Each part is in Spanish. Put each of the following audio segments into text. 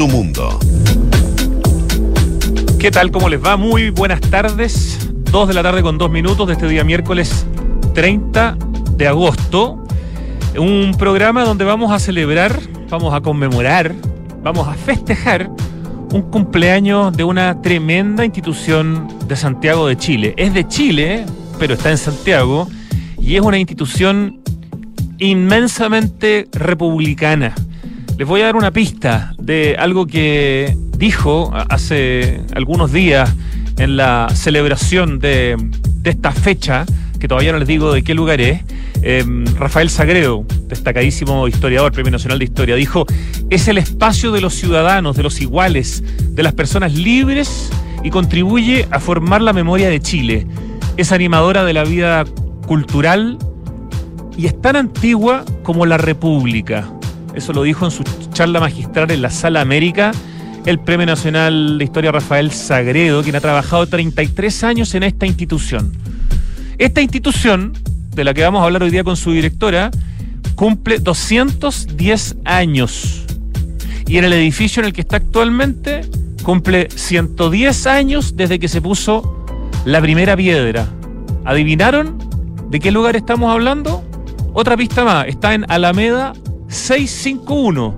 Tu mundo. ¿Qué tal? ¿Cómo les va? Muy buenas tardes. Dos de la tarde con dos minutos de este día miércoles 30 de agosto. Un programa donde vamos a celebrar, vamos a conmemorar, vamos a festejar un cumpleaños de una tremenda institución de Santiago de Chile. Es de Chile, pero está en Santiago y es una institución inmensamente republicana. Les voy a dar una pista de algo que dijo hace algunos días en la celebración de, esta fecha, que todavía no les digo de qué lugar es, em, Rafael Sagredo, destacadísimo historiador, Premio Nacional de Historia, dijo, es el espacio de los ciudadanos, de los iguales, de las personas libres y contribuye a formar la memoria de Chile. Es animadora de la vida cultural y es tan antigua como la República. Eso lo dijo en su charla magistral en la Sala América el Premio Nacional de Historia Rafael Sagredo, quien ha trabajado 33 años en esta institución. Esta institución, de la que vamos a hablar hoy día con su directora, cumple 210 años. Y en el edificio en el que está actualmente, cumple 110 años desde que se puso la primera piedra. ¿Adivinaron de qué lugar estamos hablando? Otra pista más, está en Alameda 651.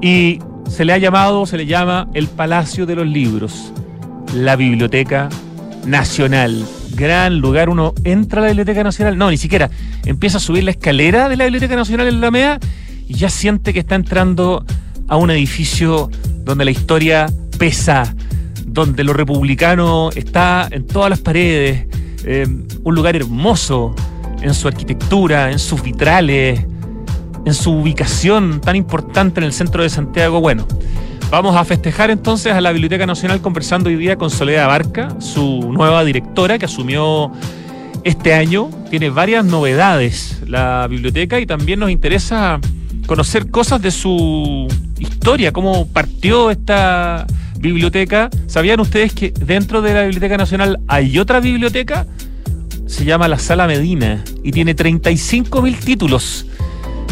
Y se le ha llamado, se le llama el Palacio de los Libros, la Biblioteca Nacional. Gran lugar, uno entra a la Biblioteca Nacional, no, ni siquiera, empieza a subir la escalera de la Biblioteca Nacional en la Alameda y ya siente que está entrando a un edificio donde la historia pesa, donde lo republicano está en todas las paredes, eh, un lugar hermoso en su arquitectura, en sus vitrales, en su ubicación tan importante en el centro de Santiago. Bueno, vamos a festejar entonces a la Biblioteca Nacional conversando hoy día con Soledad Barca, su nueva directora que asumió este año. Tiene varias novedades la biblioteca y también nos interesa conocer cosas de su historia, cómo partió esta biblioteca. ¿Sabían ustedes que dentro de la Biblioteca Nacional hay otra biblioteca? Se llama la Sala Medina y tiene 35 mil títulos.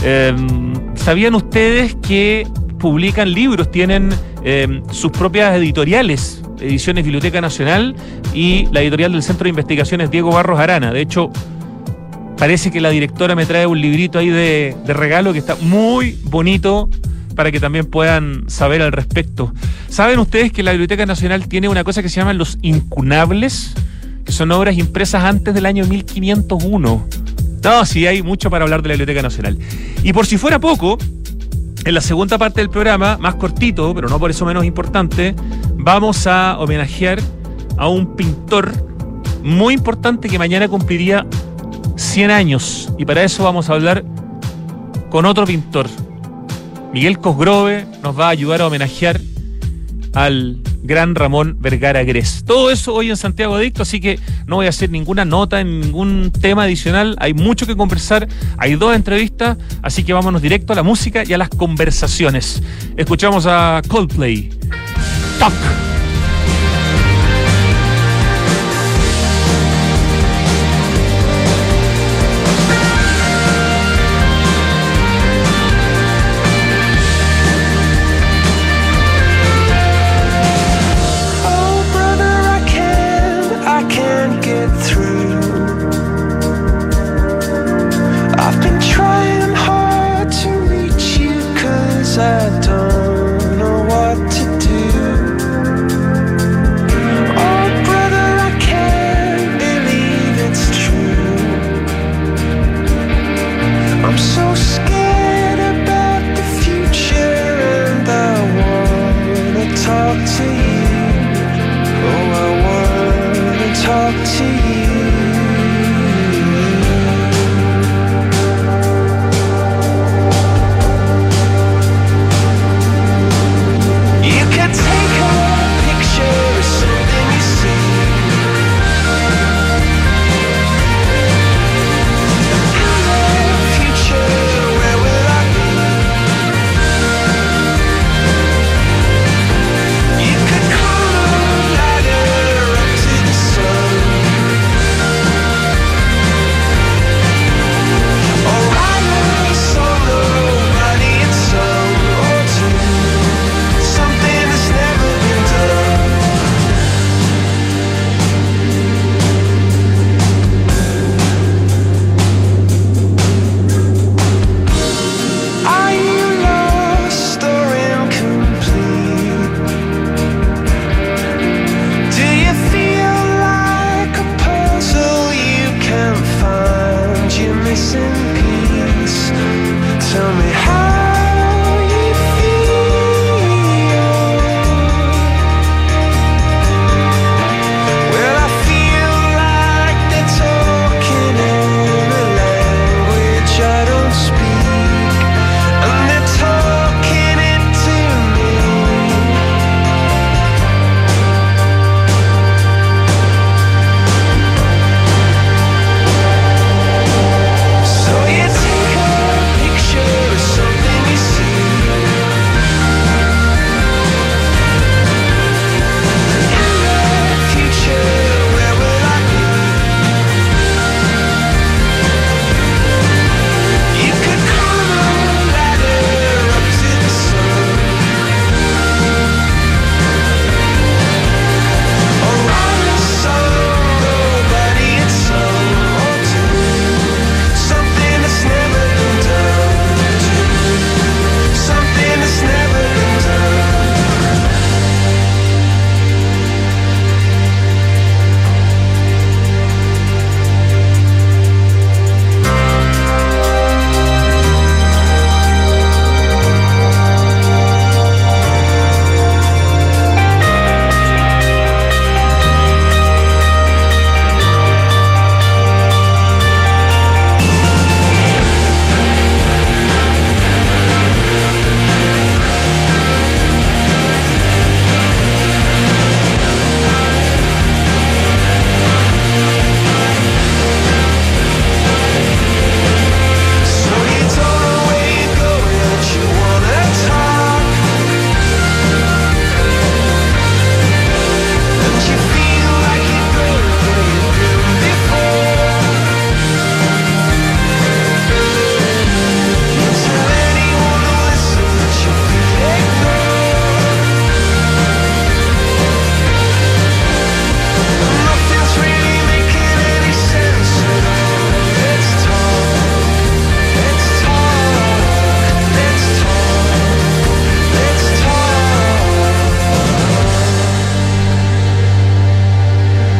Em, ¿Sabían ustedes que publican libros, tienen em, sus propias editoriales, Ediciones Biblioteca Nacional y la editorial del Centro de Investigaciones Diego Barros Arana? De hecho, parece que la directora me trae un librito ahí de, regalo que está muy bonito para que también puedan saber al respecto. ¿Saben ustedes que la Biblioteca Nacional tiene una cosa que se llaman los incunables? Que son obras impresas antes del año 1501. No, sí, hay mucho para hablar de la Biblioteca Nacional. Y por si fuera poco, en la segunda parte del programa, más cortito, pero no por eso menos importante, vamos a homenajear a un pintor muy importante que mañana cumpliría 100 años. Y para eso vamos a hablar con otro pintor. Miguel Cosgrove nos va a ayudar a homenajear al gran Ramón Vergara Gres. Todo eso hoy en Santiago Adicto, así que no voy a hacer ninguna nota, en ningún tema adicional. Hay mucho que conversar, hay dos entrevistas, así que vámonos directo a la música y a las conversaciones. Escuchamos a Coldplay. Talk.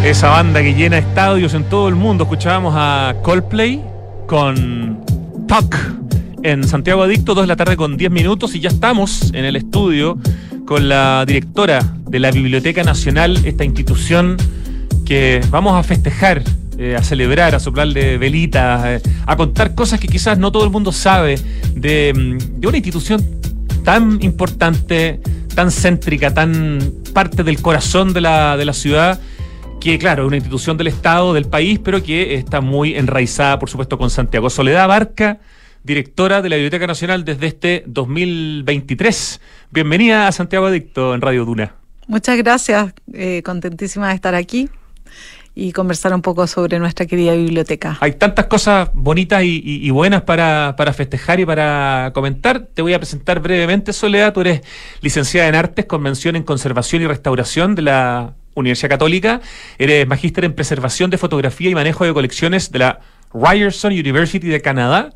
Esa banda que llena estadios en todo el mundo. Escuchábamos a Coldplay con Talk en Santiago Adicto, 2 de la tarde con 10 minutos y ya estamos en el estudio con la directora de la Biblioteca Nacional, esta institución que vamos a festejar, eh, a celebrar, a soplarle velitas, eh, a contar cosas que quizás no todo el mundo sabe de, mm, de una institución tan importante, tan céntrica, tan parte del corazón de la, de la ciudad que claro, es una institución del Estado, del país, pero que está muy enraizada, por supuesto, con Santiago. Soledad Barca, directora de la Biblioteca Nacional desde este 2023. Bienvenida a Santiago Adicto en Radio Duna. Muchas gracias, eh, contentísima de estar aquí y conversar un poco sobre nuestra querida biblioteca. Hay tantas cosas bonitas y, y buenas para, para, festejar y para comentar. Te voy a presentar brevemente, Soledad. Tú eres licenciada en Artes con mención en Conservación y Restauración de la Universidad Católica. Eres magíster en preservación de fotografía y manejo de colecciones de la Ryerson University de Canadá.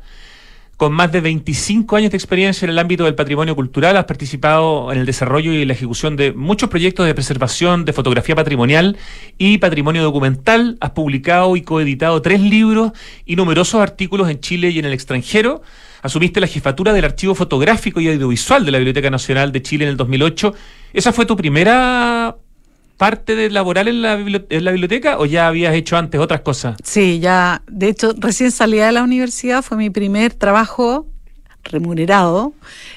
Con más de 25 años de experiencia en el ámbito del patrimonio cultural, has participado en el desarrollo y la ejecución de muchos proyectos de preservación de fotografía patrimonial y patrimonio documental. Has publicado y coeditado tres libros y numerosos artículos en Chile y en el extranjero. Asumiste la jefatura del archivo fotográfico y audiovisual de la Biblioteca Nacional de Chile en el 2008. ¿Esa fue tu primera parte de laboral en la, en la, biblioteca o ya habías hecho antes otras cosas? Sí, ya, de hecho, recién salida de la universidad fue mi primer trabajo remunerado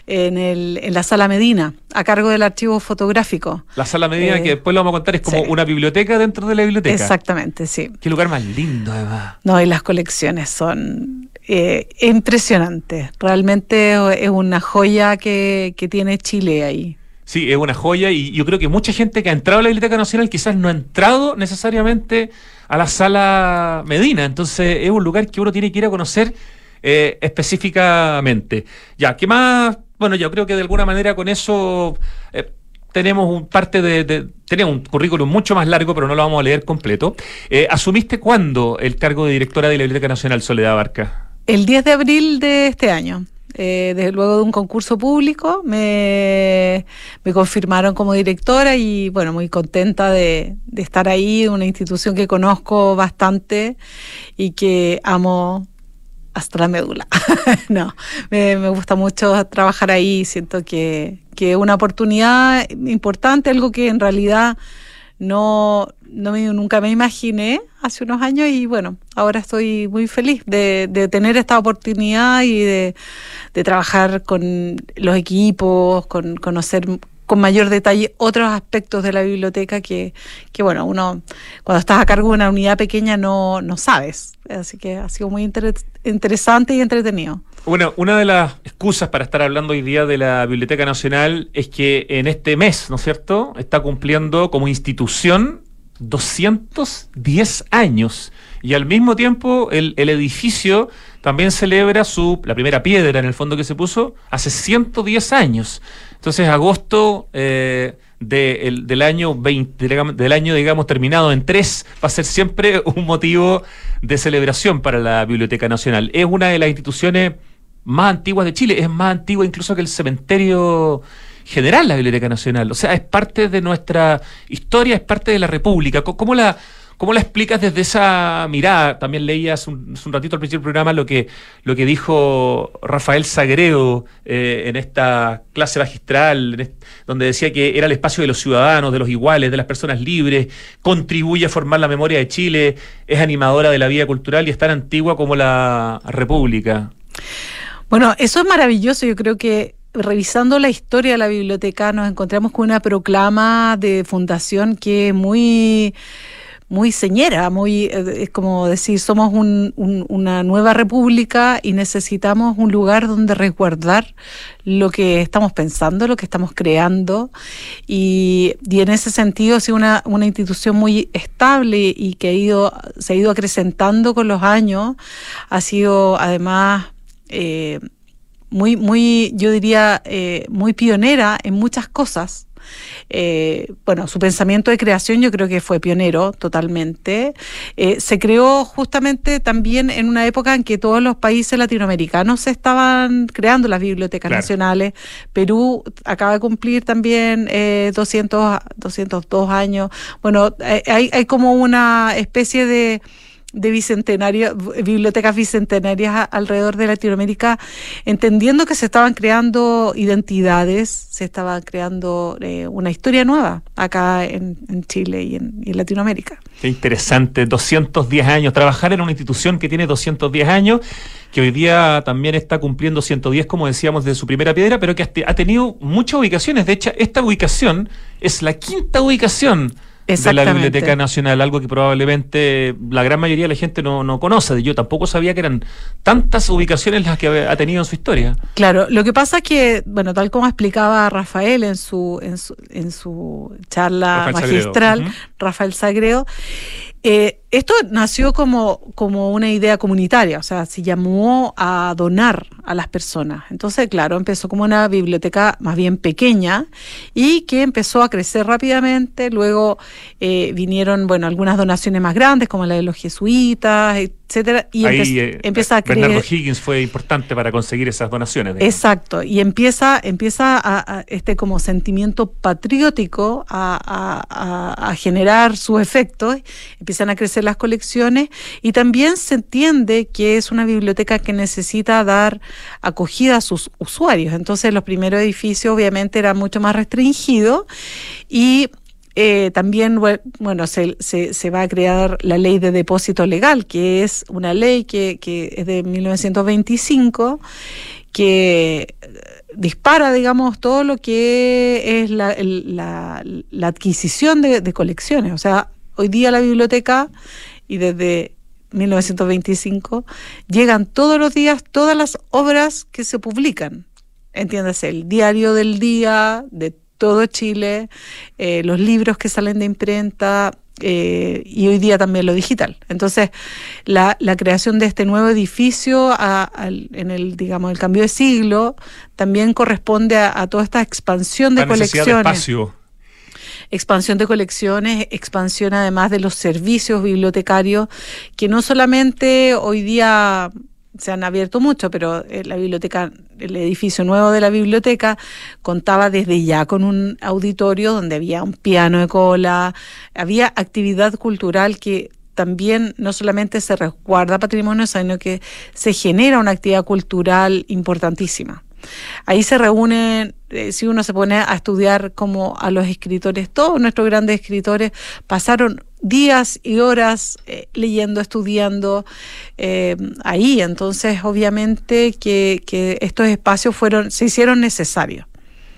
en, el, en la sala Medina, a cargo del archivo fotográfico. La sala Medina, eh, que después lo vamos a contar, es como una biblioteca dentro de la biblioteca. Exactamente, sí. Qué lugar más lindo, además. No, y las colecciones son eh, impresionantes. Realmente es una joya que, que tiene Chile ahí. Sí, es una joya y yo creo que mucha gente que ha entrado a la Biblioteca Nacional quizás no ha entrado necesariamente a la sala Medina. Entonces es un lugar que uno tiene que ir a conocer eh, específicamente. Ya, ¿qué más? Bueno, yo creo que de alguna manera con eso eh, tenemos un parte de, tenemos un currículum mucho más largo, pero no lo vamos a leer completo. Eh, ¿Asumiste cuándo el cargo de directora de la Biblioteca Nacional Soledad Barca? El 10 de abril de este año. Eh, desde luego de un concurso público, me, me, confirmaron como directora y bueno, muy contenta de, estar ahí, una institución que conozco bastante y que amo hasta la médula. no, me, gusta mucho trabajar ahí, siento que es una oportunidad importante, algo que en realidad no, no me, nunca me imaginé hace unos años y bueno, ahora estoy muy feliz de, de tener esta oportunidad y de, trabajar con los equipos, con conocer con mayor detalle otros aspectos de la biblioteca que, que bueno, uno cuando estás a cargo de una unidad pequeña no, no sabes. Así que ha sido muy interesante y entretenido. Bueno, una de las excusas para estar hablando hoy día de la Biblioteca Nacional es que en este mes, ¿no es cierto?, está cumpliendo como institución 210 años y al mismo tiempo el, el, edificio también celebra su la primera piedra en el fondo que se puso hace 110 años. Entonces agosto eh, de, el, del año 20, del año digamos terminado en tres va a ser siempre un motivo de celebración para la Biblioteca Nacional. Es una de las instituciones más antiguas de Chile, es más antigua incluso que el cementerio general, la Biblioteca Nacional. O sea, es parte de nuestra historia, es parte de la República. ¿Cómo la, cómo la explicas desde esa mirada? También leías un, un ratito al principio del programa lo que, lo que dijo Rafael Sagredo eh, en esta clase magistral, donde decía que era el espacio de los ciudadanos, de los iguales, de las personas libres, contribuye a formar la memoria de Chile, es animadora de la vida cultural y es tan antigua como la República. Bueno, eso es maravilloso. Yo creo que revisando la historia de la biblioteca nos encontramos con una proclama de fundación que es muy muy señera, muy eh, es como decir somos un, un, una nueva república y necesitamos un lugar donde resguardar lo que estamos pensando, lo que estamos creando. Y, en ese sentido sido una, una institución muy estable y que ha ido se ha ido acrecentando con los años, ha sido además eh, muy, muy, yo diría, eh, muy pionera en muchas cosas. eh, bueno, su pensamiento de creación yo creo que fue pionero totalmente. Eh, se creó justamente también en una época en que todos los países latinoamericanos estaban creando las bibliotecas nacionales. Perú acaba de cumplir también eh, 200, 202 años. Bueno, hay, hay como una especie de de bicentenario, bibliotecas bicentenarias alrededor de Latinoamérica, entendiendo que se estaban creando identidades, se estaba creando eh, una historia nueva acá en, Chile y en, Latinoamérica. Qué interesante, 210 años, trabajar en una institución que tiene 210 años, que hoy día también está cumpliendo 110, como decíamos, de su primera piedra, pero que ha tenido muchas ubicaciones. De hecho, esta ubicación es la quinta ubicación de la Biblioteca Nacional, algo que probablemente la gran mayoría de la gente no, no conoce. Yo tampoco sabía que eran tantas ubicaciones las que ha tenido en su historia. Claro, lo que pasa es que, bueno, tal como explicaba Rafael en su, en su, en su charla magistral, Rafael Sagreo, eh, esto nació como, como una idea comunitaria, o sea, se llamó a donar a las personas. Entonces, claro, empezó como una biblioteca más bien pequeña y que empezó a crecer rápidamente. Luego eh, vinieron, bueno, algunas donaciones más grandes, como la de los jesuitas, etcétera, y eh, empieza a crecer. Bernardo Higgins fue importante para conseguir esas donaciones. Exacto, y empieza, empieza a, este como sentimiento patriótico a, a generar su efecto, empiezan a crecer las colecciones y también se entiende que es una biblioteca que necesita dar acogida a sus usuarios. Entonces los primeros edificios obviamente eran mucho más restringidos y eh, también, bueno, se, se, va a crear la ley de depósito legal, que es una ley que, que es de 1925, que dispara, digamos, todo lo que es la, la, adquisición de, de, colecciones. O sea, hoy día la biblioteca y desde 1925 llegan todos los días todas las obras que se publican. Entiéndase, el diario del día de todo Chile, eh, los libros que salen de imprenta, eh, y hoy día también lo digital. Entonces, la, la creación de este nuevo edificio en el, digamos, el cambio de siglo también corresponde a, toda esta expansión de colecciones expansión de colecciones, expansión además de los servicios bibliotecarios, que no solamente hoy día se han abierto mucho, pero eh, la biblioteca, el edificio nuevo de la biblioteca contaba desde ya con un auditorio donde había un piano de cola, había actividad cultural que también no solamente se resguarda patrimonio, sino que se genera una actividad cultural importantísima. Ahí se reúnen, eh, si uno se pone a estudiar como a los escritores, todos nuestros grandes escritores pasaron días y horas eh, leyendo, estudiando eh, ahí. Entonces, obviamente que, que estos espacios fueron, se hicieron necesarios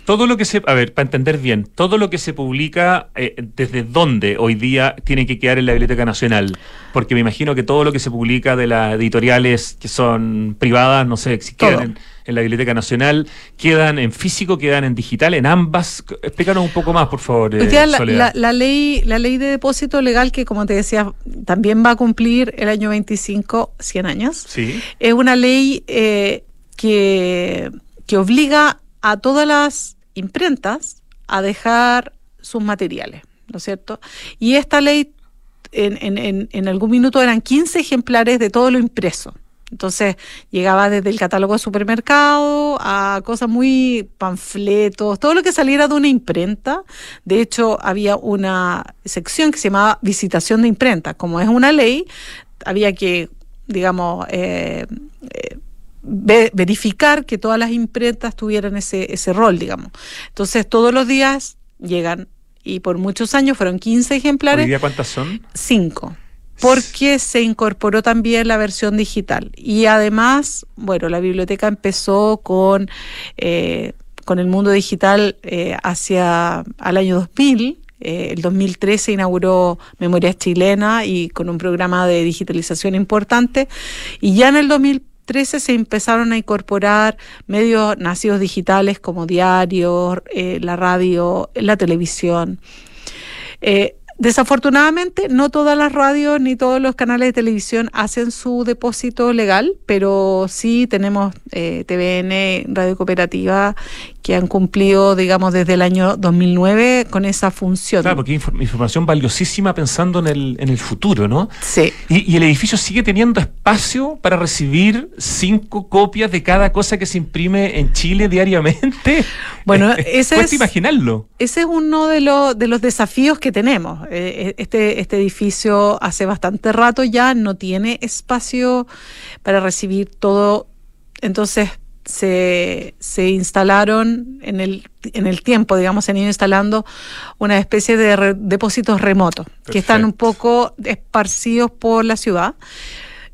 todo lo que se, a ver, para entender bien, todo lo que se publica, eh, ¿desde dónde hoy día tiene que quedar en la Biblioteca Nacional? Porque me imagino que todo lo que se publica de las editoriales que son privadas, no sé, si quedan en, la Biblioteca Nacional, quedan en físico, quedan en digital, en ambas. Explícanos un poco más, por favor. Eh, la, ley, la ley de depósito legal, que como te decía, también va a cumplir el año 25, 100 años, sí. es una ley eh, que, que obliga a todas las imprentas a dejar sus materiales, ¿no es cierto? Y esta ley en, en, en, algún minuto eran 15 ejemplares de todo lo impreso. Entonces llegaba desde el catálogo de supermercado a cosas muy panfletos, todo lo que saliera de una imprenta. De hecho, había una sección que se llamaba visitación de imprenta. Como es una ley, había que, digamos, eh, eh, verificar que todas las imprentas tuvieran ese, ese rol, digamos. Entonces, todos los días llegan, y por muchos años fueron 15 ejemplares. ¿Hoy día cuántas son? Cinco. Porque se incorporó también la versión digital. Y además, bueno, la biblioteca empezó con, eh, con el mundo digital eh, hacia al año 2000. Eh, el 2013 inauguró Memorias Chilena y con un programa de digitalización importante. Y ya en el 2000 13 se empezaron a incorporar medios nacidos digitales como diarios, eh, la radio, la televisión. Eh, Desafortunadamente, no todas las radios ni todos los canales de televisión hacen su depósito legal, pero sí tenemos eh, TVN, Radio Cooperativa, que han cumplido, digamos, desde el año 2009 con esa función. Claro, porque información valiosísima pensando en el, en el futuro, ¿no? Sí. Y, el edificio sigue teniendo espacio para recibir cinco copias de cada cosa que se imprime en Chile diariamente. Bueno, ese es... imaginarlo. Ese es uno de, los de los desafíos que tenemos. Eh, este, este edificio hace bastante rato ya no tiene espacio para recibir todo. Entonces se, se instalaron en el, en el tiempo, digamos, se han ido instalando una especie de depósitos remotos que están un poco esparcidos por la ciudad.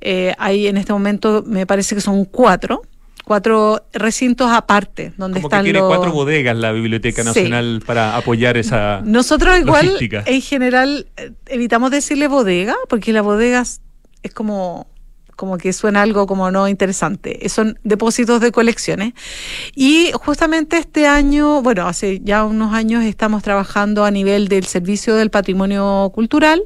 Eh, hay en este momento, me parece que son cuatro cuatro recintos aparte donde Como están que tiene cuatro bodegas la Biblioteca Nacional para apoyar esa nosotros igual en general eh, evitamos decirle bodega porque la bodega es como como que suena algo como no interesante. Son depósitos de colecciones. Y justamente este año, bueno, hace ya unos años estamos trabajando a nivel del Servicio del Patrimonio Cultural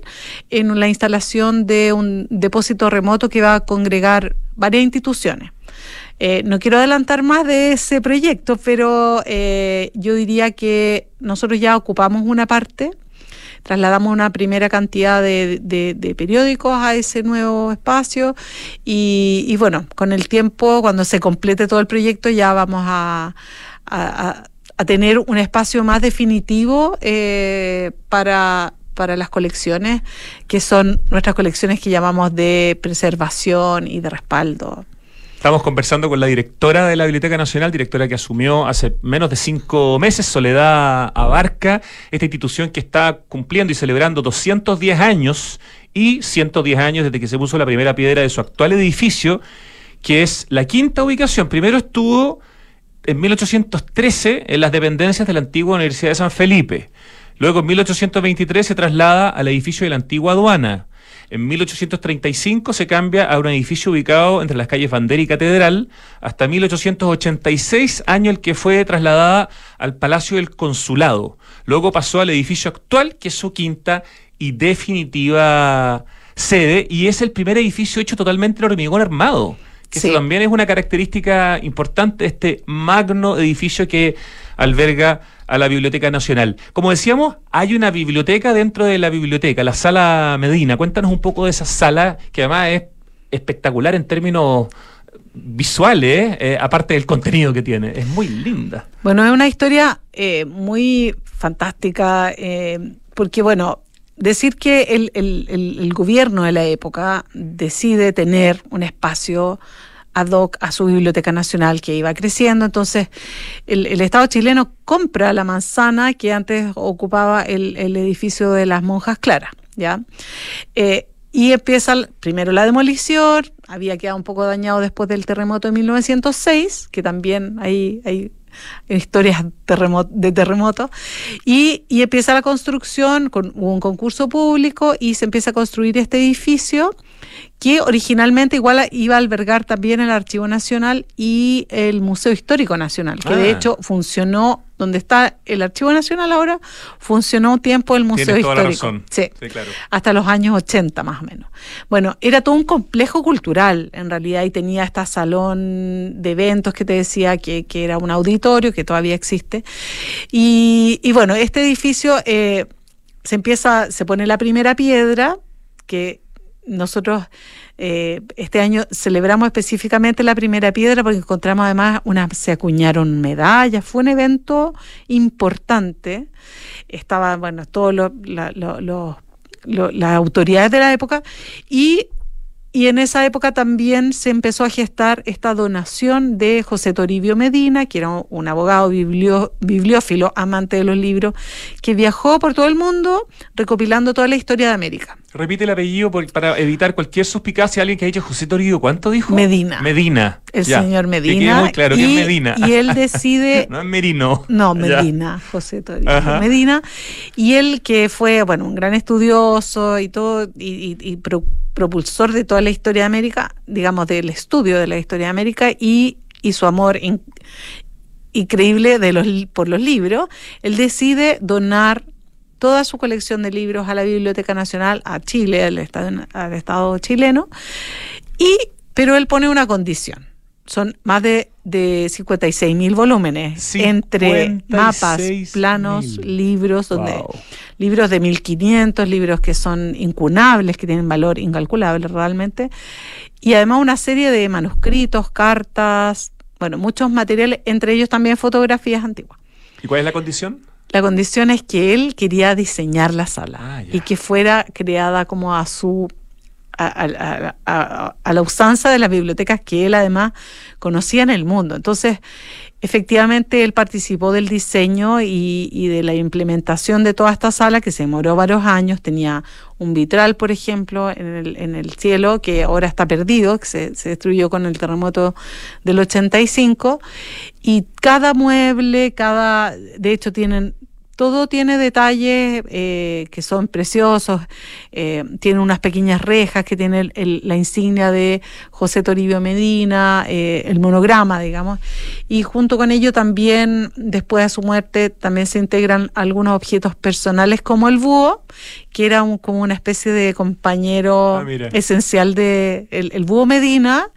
en la instalación de un depósito remoto que va a congregar varias instituciones. Eh, no quiero adelantar más de ese proyecto, pero eh, yo diría que nosotros ya ocupamos una parte, trasladamos una primera cantidad de, periódicos a ese nuevo espacio y, bueno, con el tiempo, cuando se complete todo el proyecto, ya vamos a, tener un espacio más definitivo eh, para para las colecciones, que son nuestras colecciones que llamamos de preservación y de respaldo. Estamos conversando con la directora de la Biblioteca Nacional, directora que asumió hace menos de cinco meses, Soledad Abarca, esta institución que está cumpliendo y celebrando 210 años y 110 años desde que se puso la primera piedra de su actual edificio, que es la quinta ubicación. Primero estuvo en 1813 en las dependencias de la antigua Universidad de San Felipe. Luego en 1823 se traslada al edificio de la antigua aduana. En 1835 se cambia a un edificio ubicado entre las calles Bandera y Catedral, hasta 1886, año el que fue trasladada al Palacio del Consulado. Luego pasó al edificio actual, que es su quinta y definitiva sede, y es el primer edificio hecho totalmente en hormigón armado, que también es una característica importante de este magno edificio que alberga a la Biblioteca Nacional. Como decíamos, hay una biblioteca dentro de la biblioteca, la Sala Medina. Cuéntanos un poco de esa sala, que además es espectacular en términos visuales, eh, aparte del contenido que tiene. Es muy linda. Bueno, es una historia eh, muy fantástica, eh, porque bueno, decir que el, el, gobierno de la época decide tener un espacio a su biblioteca nacional que iba creciendo. Entonces, el, Estado chileno compra la manzana que antes ocupaba el, edificio de las monjas claras, ¿ya? Eh, y empieza primero la demolición, había quedado un poco dañado después del terremoto de 1906, que también hay, hay historias de terremoto, y, empieza la construcción, con, un concurso público y se empieza a construir este edificio que originalmente igual iba a albergar también el Archivo Nacional y el Museo Histórico Nacional, que de ah. hecho funcionó, donde está el Archivo Nacional ahora, funcionó un tiempo el Museo Histórico. Sí, claro. hasta los años 80 más o menos. Bueno, era todo un complejo cultural en realidad y tenía este salón de eventos que te decía que, era un auditorio que todavía existe. Y, bueno, este edificio eh, se empieza, se pone la primera piedra que nosotros eh, este año celebramos específicamente la primera piedra porque encontramos además una, se acuñaron medallas, fue un evento importante. Estaban, bueno, todos los, las autoridades de la época y y en esa época también se empezó a gestar esta donación de José Toribio Medina, que era un abogado bibliófilo, amante de los libros, que viajó por todo el mundo recopilando toda la historia de América. Repite el apellido para evitar cualquier suspicacia. Alguien que ha dicho José Toribio, ¿cuánto dijo? Medina. Medina. El señor Medina. muy claro que es Medina. Y él decide. no es Merino. No, Medina, José Toribio Medina. Y él que fue, bueno, un gran estudioso y todo, y, y, propulsor de toda la historia de América, digamos, del estudio de la historia de América y, y su amor increíble de los, por los libros, él decide donar toda su colección de libros a la Biblioteca Nacional, a Chile, al Estado, al Estado chileno, y, pero él pone una condición. Son más de, de 56 mil volúmenes entre mapas, planos, libros, donde libros de 1500, libros que son incunables, que tienen valor incalculable realmente, y además una serie de manuscritos, cartas, bueno, muchos materiales, entre ellos también fotografías antiguas. ¿Y cuál es la condición? La condición es que él quería diseñar la sala ah, y que fuera creada como a su a, la usanza de las bibliotecas que él además conocía en el mundo. Entonces, efectivamente, él participó del diseño y, de la implementación de toda esta sala que se demoró varios años. Tenía un vitral, por ejemplo, en el, cielo que ahora está perdido, que se, se destruyó con el terremoto del 85. Y cada mueble, cada, de hecho, tienen todo tiene detalles eh, que son preciosos, eh, tiene unas pequeñas rejas que tiene la insignia de José Toribio Medina, eh, el monograma, digamos, y junto con ello también, después de su muerte, también se integran algunos objetos personales como el búho, que era como una especie de compañero ah, esencial de el, búho Medina,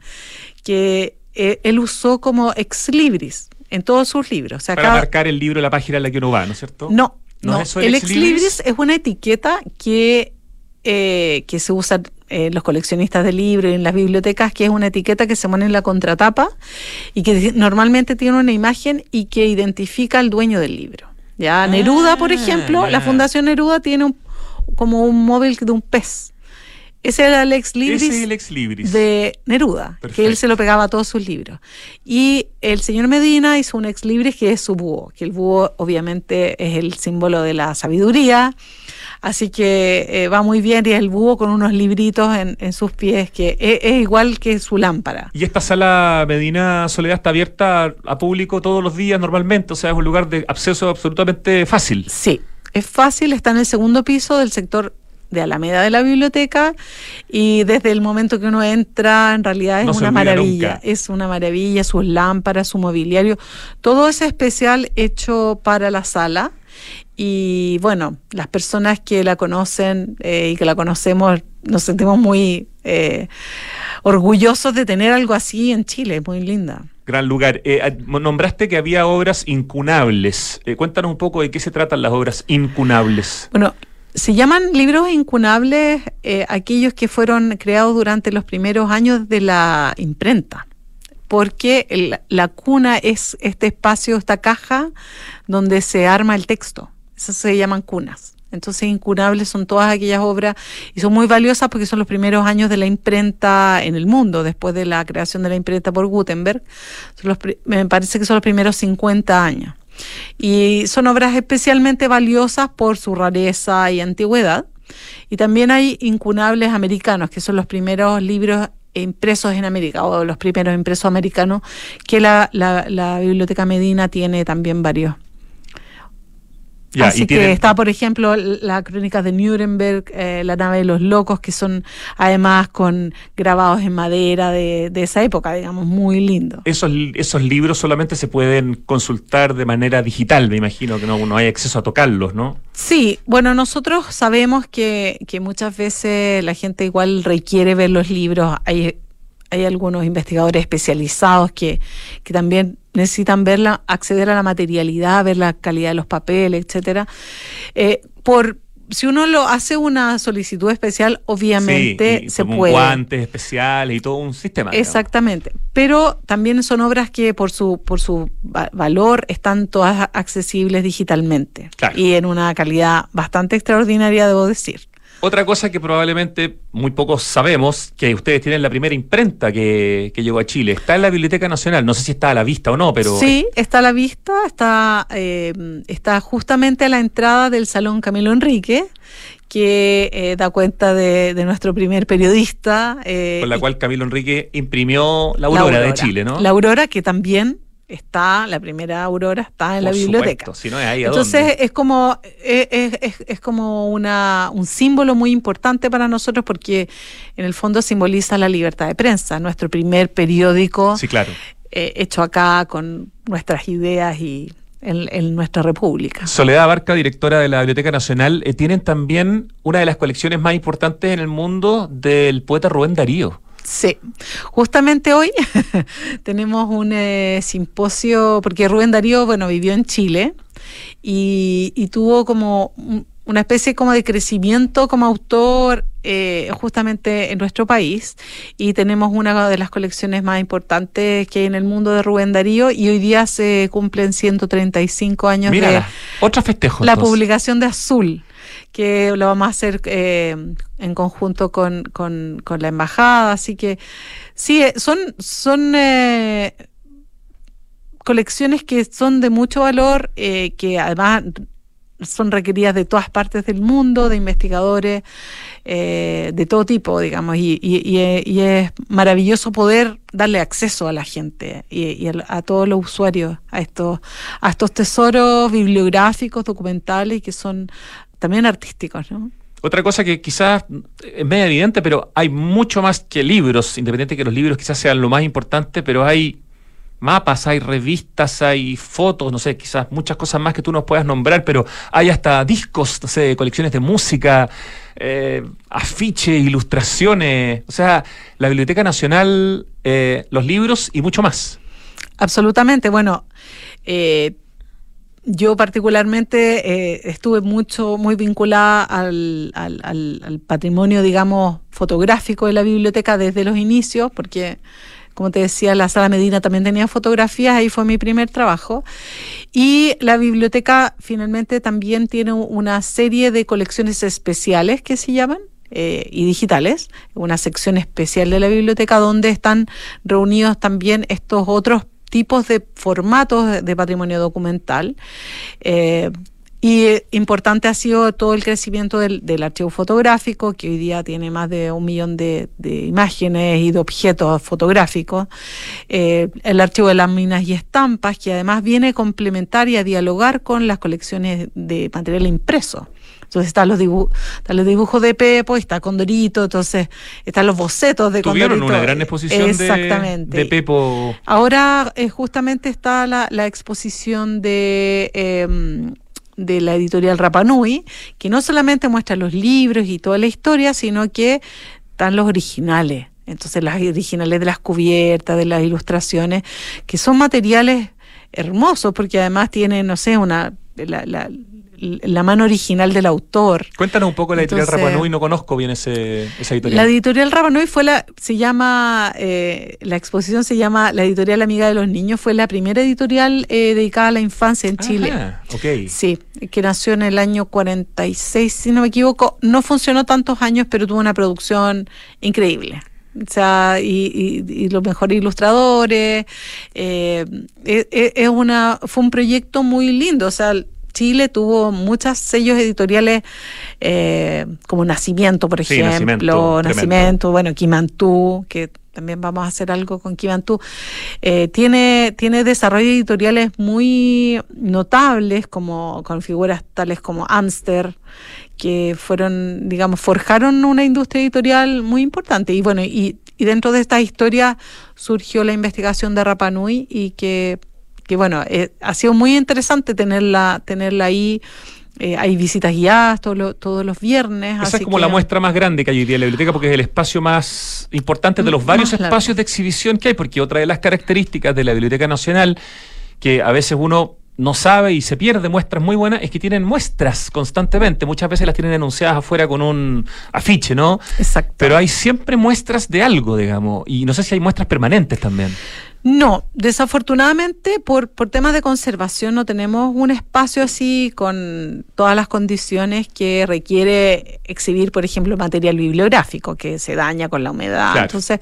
que él usó como ex libris en todos sus libros. Para marcar el libro, la página en la que uno va, ¿no es cierto? No, no. el, ex libris? es una etiqueta que, eh, que se usa en los coleccionistas de libros y en las bibliotecas, que es una etiqueta que se pone en la contratapa y que normalmente tiene una imagen y que identifica al dueño del libro. Ya Neruda, por ah, ejemplo, la Fundación Neruda tiene como un móvil de un pez. Ese era el ex libris, de Neruda, que él se lo pegaba a todos sus libros. Y el señor Medina hizo un ex libris que es su búho, que el búho obviamente es el símbolo de la sabiduría, así que eh, va muy bien y es el búho con unos libritos en, sus pies, que es, es, igual que su lámpara. ¿Y esta sala Medina Soledad está abierta a público todos los días normalmente? O sea, es un lugar de acceso absolutamente fácil. Sí, es fácil, está en el segundo piso del sector de Alameda de la biblioteca y desde el momento que uno entra en realidad es una maravilla, es una maravilla, sus lámparas, su mobiliario, todo es especial hecho para la sala y bueno, las personas que la conocen eh, y que la conocemos nos sentimos muy eh, orgullosos de tener algo así en Chile, muy linda. Gran lugar. Eh, nombraste que había obras incunables. cuéntanos un poco de qué se tratan las obras incunables. Bueno, se llaman libros incunables eh, aquellos que fueron creados durante los primeros años de la imprenta, porque la cuna es este espacio, esta caja donde se arma el texto. Esas se llaman cunas. Entonces, incunables son todas aquellas obras y son muy valiosas porque son los primeros años de la imprenta en el mundo, después de la creación de la imprenta por Gutenberg. me parece que son los primeros 50 años. Y son obras especialmente valiosas por su rareza y antigüedad. Y también hay incunables americanos, que son los primeros libros impresos en América, o los primeros impresos americanos, que la, la, la Biblioteca Medina tiene también varios. Así que está, por ejemplo, la crónica de Nuremberg, eh, la nave de los locos, que son además con grabados en madera de, esa época, digamos, muy lindo. Esos, esos libros solamente se pueden consultar de manera digital, me imagino que no, no hay acceso a tocarlos, ¿no? Sí, bueno, nosotros sabemos que, que muchas veces la gente igual requiere ver los libros. Hay hay algunos investigadores especializados que, que también necesitan verla, acceder a la materialidad, ver la calidad de los papeles, etcétera. Eh, por si uno lo hace una solicitud especial, obviamente se puede. Guantes especiales y todo un sistema. Exactamente. Pero también son obras que por su, por su valor están todas accesibles digitalmente. Y en una calidad bastante extraordinaria, debo decir. Otra cosa que probablemente muy pocos sabemos, que ustedes tienen la primera imprenta que, llegó a Chile. Está en la Biblioteca Nacional. No sé si está a la vista o no, pero... Sí, está a la vista. Está, eh, está justamente a la entrada del Salón Camilo Enrique que eh, da cuenta de, nuestro primer periodista. Eh, Con la cual Camilo Enrique imprimió la Aurora, de Chile, ¿no? La Aurora, que también está, la primera aurora está en la biblioteca. si no es ahí, Entonces es como, es, es, es, como una, un símbolo muy importante para nosotros porque en el fondo simboliza la libertad de prensa, nuestro primer periódico sí, claro. Eh, hecho acá con nuestras ideas y, en, nuestra república. Soledad Barca, directora de la Biblioteca Nacional, eh, tienen también una de las colecciones más importantes en el mundo del poeta Rubén Darío. Sí, justamente hoy tenemos un eh, simposio, porque Rubén Darío, bueno, vivió en Chile y, y tuvo como una especie como de crecimiento como autor eh, justamente en nuestro país. Y tenemos una de las colecciones más importantes que hay en el mundo de Rubén Darío y hoy día se cumplen 135 años de otro festejo, la publicación de Azul que lo vamos a hacer eh, en conjunto con, con, la embajada así que sí eh, son son colecciones que son de mucho valor que además son requeridas de todas partes del mundo, de investigadores eh, de todo tipo, digamos, y, es maravilloso poder darle acceso a la gente y, a, todos los usuarios a estos, a estos tesoros bibliográficos, documentales que son también artísticos, ¿no? Otra cosa que quizás es medio evidente, pero hay mucho más que libros, independiente que los libros quizás sean lo más importante, pero hay mapas, hay revistas, hay fotos, no sé, quizás muchas cosas más que tú nos puedas nombrar, pero hay hasta discos, no sé, colecciones de música, eh, afiches, ilustraciones, o sea, la Biblioteca Nacional, eh, los libros y mucho más. Absolutamente, bueno. Eh, yo particularmente estuve mucho, muy vinculada al, al, patrimonio, digamos, fotográfico de la biblioteca desde los inicios, porque como te decía, la sala Medina también tenía fotografías, ahí fue mi primer trabajo. Y la biblioteca finalmente también tiene una serie de colecciones especiales que se llaman, eh, y digitales, una sección especial de la biblioteca donde están reunidos también estos otros tipos de formatos de patrimonio documental. Eh, y eh, importante ha sido todo el crecimiento del, archivo fotográfico, que hoy día tiene más de un millón de, imágenes y de objetos fotográficos. Eh, el archivo de láminas y estampas, que además viene a complementar y a dialogar con las colecciones de material impreso. Entonces están los, dibujos, los dibujos de Pepo, está Condorito, entonces están los bocetos de Tuvieron una gran exposición Exactamente. De, Pepo. Ahora eh, justamente está la, exposición de... Em, de la editorial Rapanui, que no solamente muestra los libros y toda la historia, sino que están los originales. Entonces, las originales de las cubiertas, de las ilustraciones, que son materiales hermosos, porque además tienen, no sé, una la mano original del autor. Cuéntanos un poco la editorial Rapanui, no conozco bien ese, esa editorial. La editorial Rapanui fue la, se llama, eh, la exposición se llama La Editorial Amiga de los Niños, fue la primera editorial eh, dedicada a la infancia en Chile. Ah, ok. Sí, que nació en el año 46, si no me equivoco. No funcionó tantos años, pero tuvo una producción increíble. O sea, y, los mejores ilustradores. Eh, es una, fue un proyecto muy lindo. O sea, Chile tuvo muchos sellos editoriales eh, como Nacimiento, por ejemplo, Nacimiento, bueno, Quimantú, que también vamos a hacer algo con Quimantú, eh, tiene, tiene desarrollos editoriales muy notables, como con figuras tales como Amster, que fueron, digamos, forjaron una industria editorial muy importante. Y bueno, y, y dentro de esta historia surgió la investigación de Rapanui y que que bueno, eh, ha sido muy interesante tenerla, tenerla ahí. Eh, hay visitas guiadas todos los viernes. Esa es como la muestra más grande que hay hoy día en la biblioteca porque es el espacio más importante de los varios espacios de exhibición que hay, porque otra de las características de la Biblioteca Nacional, que a veces uno no sabe y se pierde muestras muy buenas, es que tienen muestras constantemente. Muchas veces las tienen anunciadas afuera con un afiche, ¿no? Exacto. Pero hay siempre muestras de algo, digamos, y no sé si hay muestras permanentes también. No, desafortunadamente por, por temas de conservación no tenemos un espacio así con todas las condiciones que requiere exhibir, por ejemplo, material bibliográfico que se daña con la humedad. Entonces,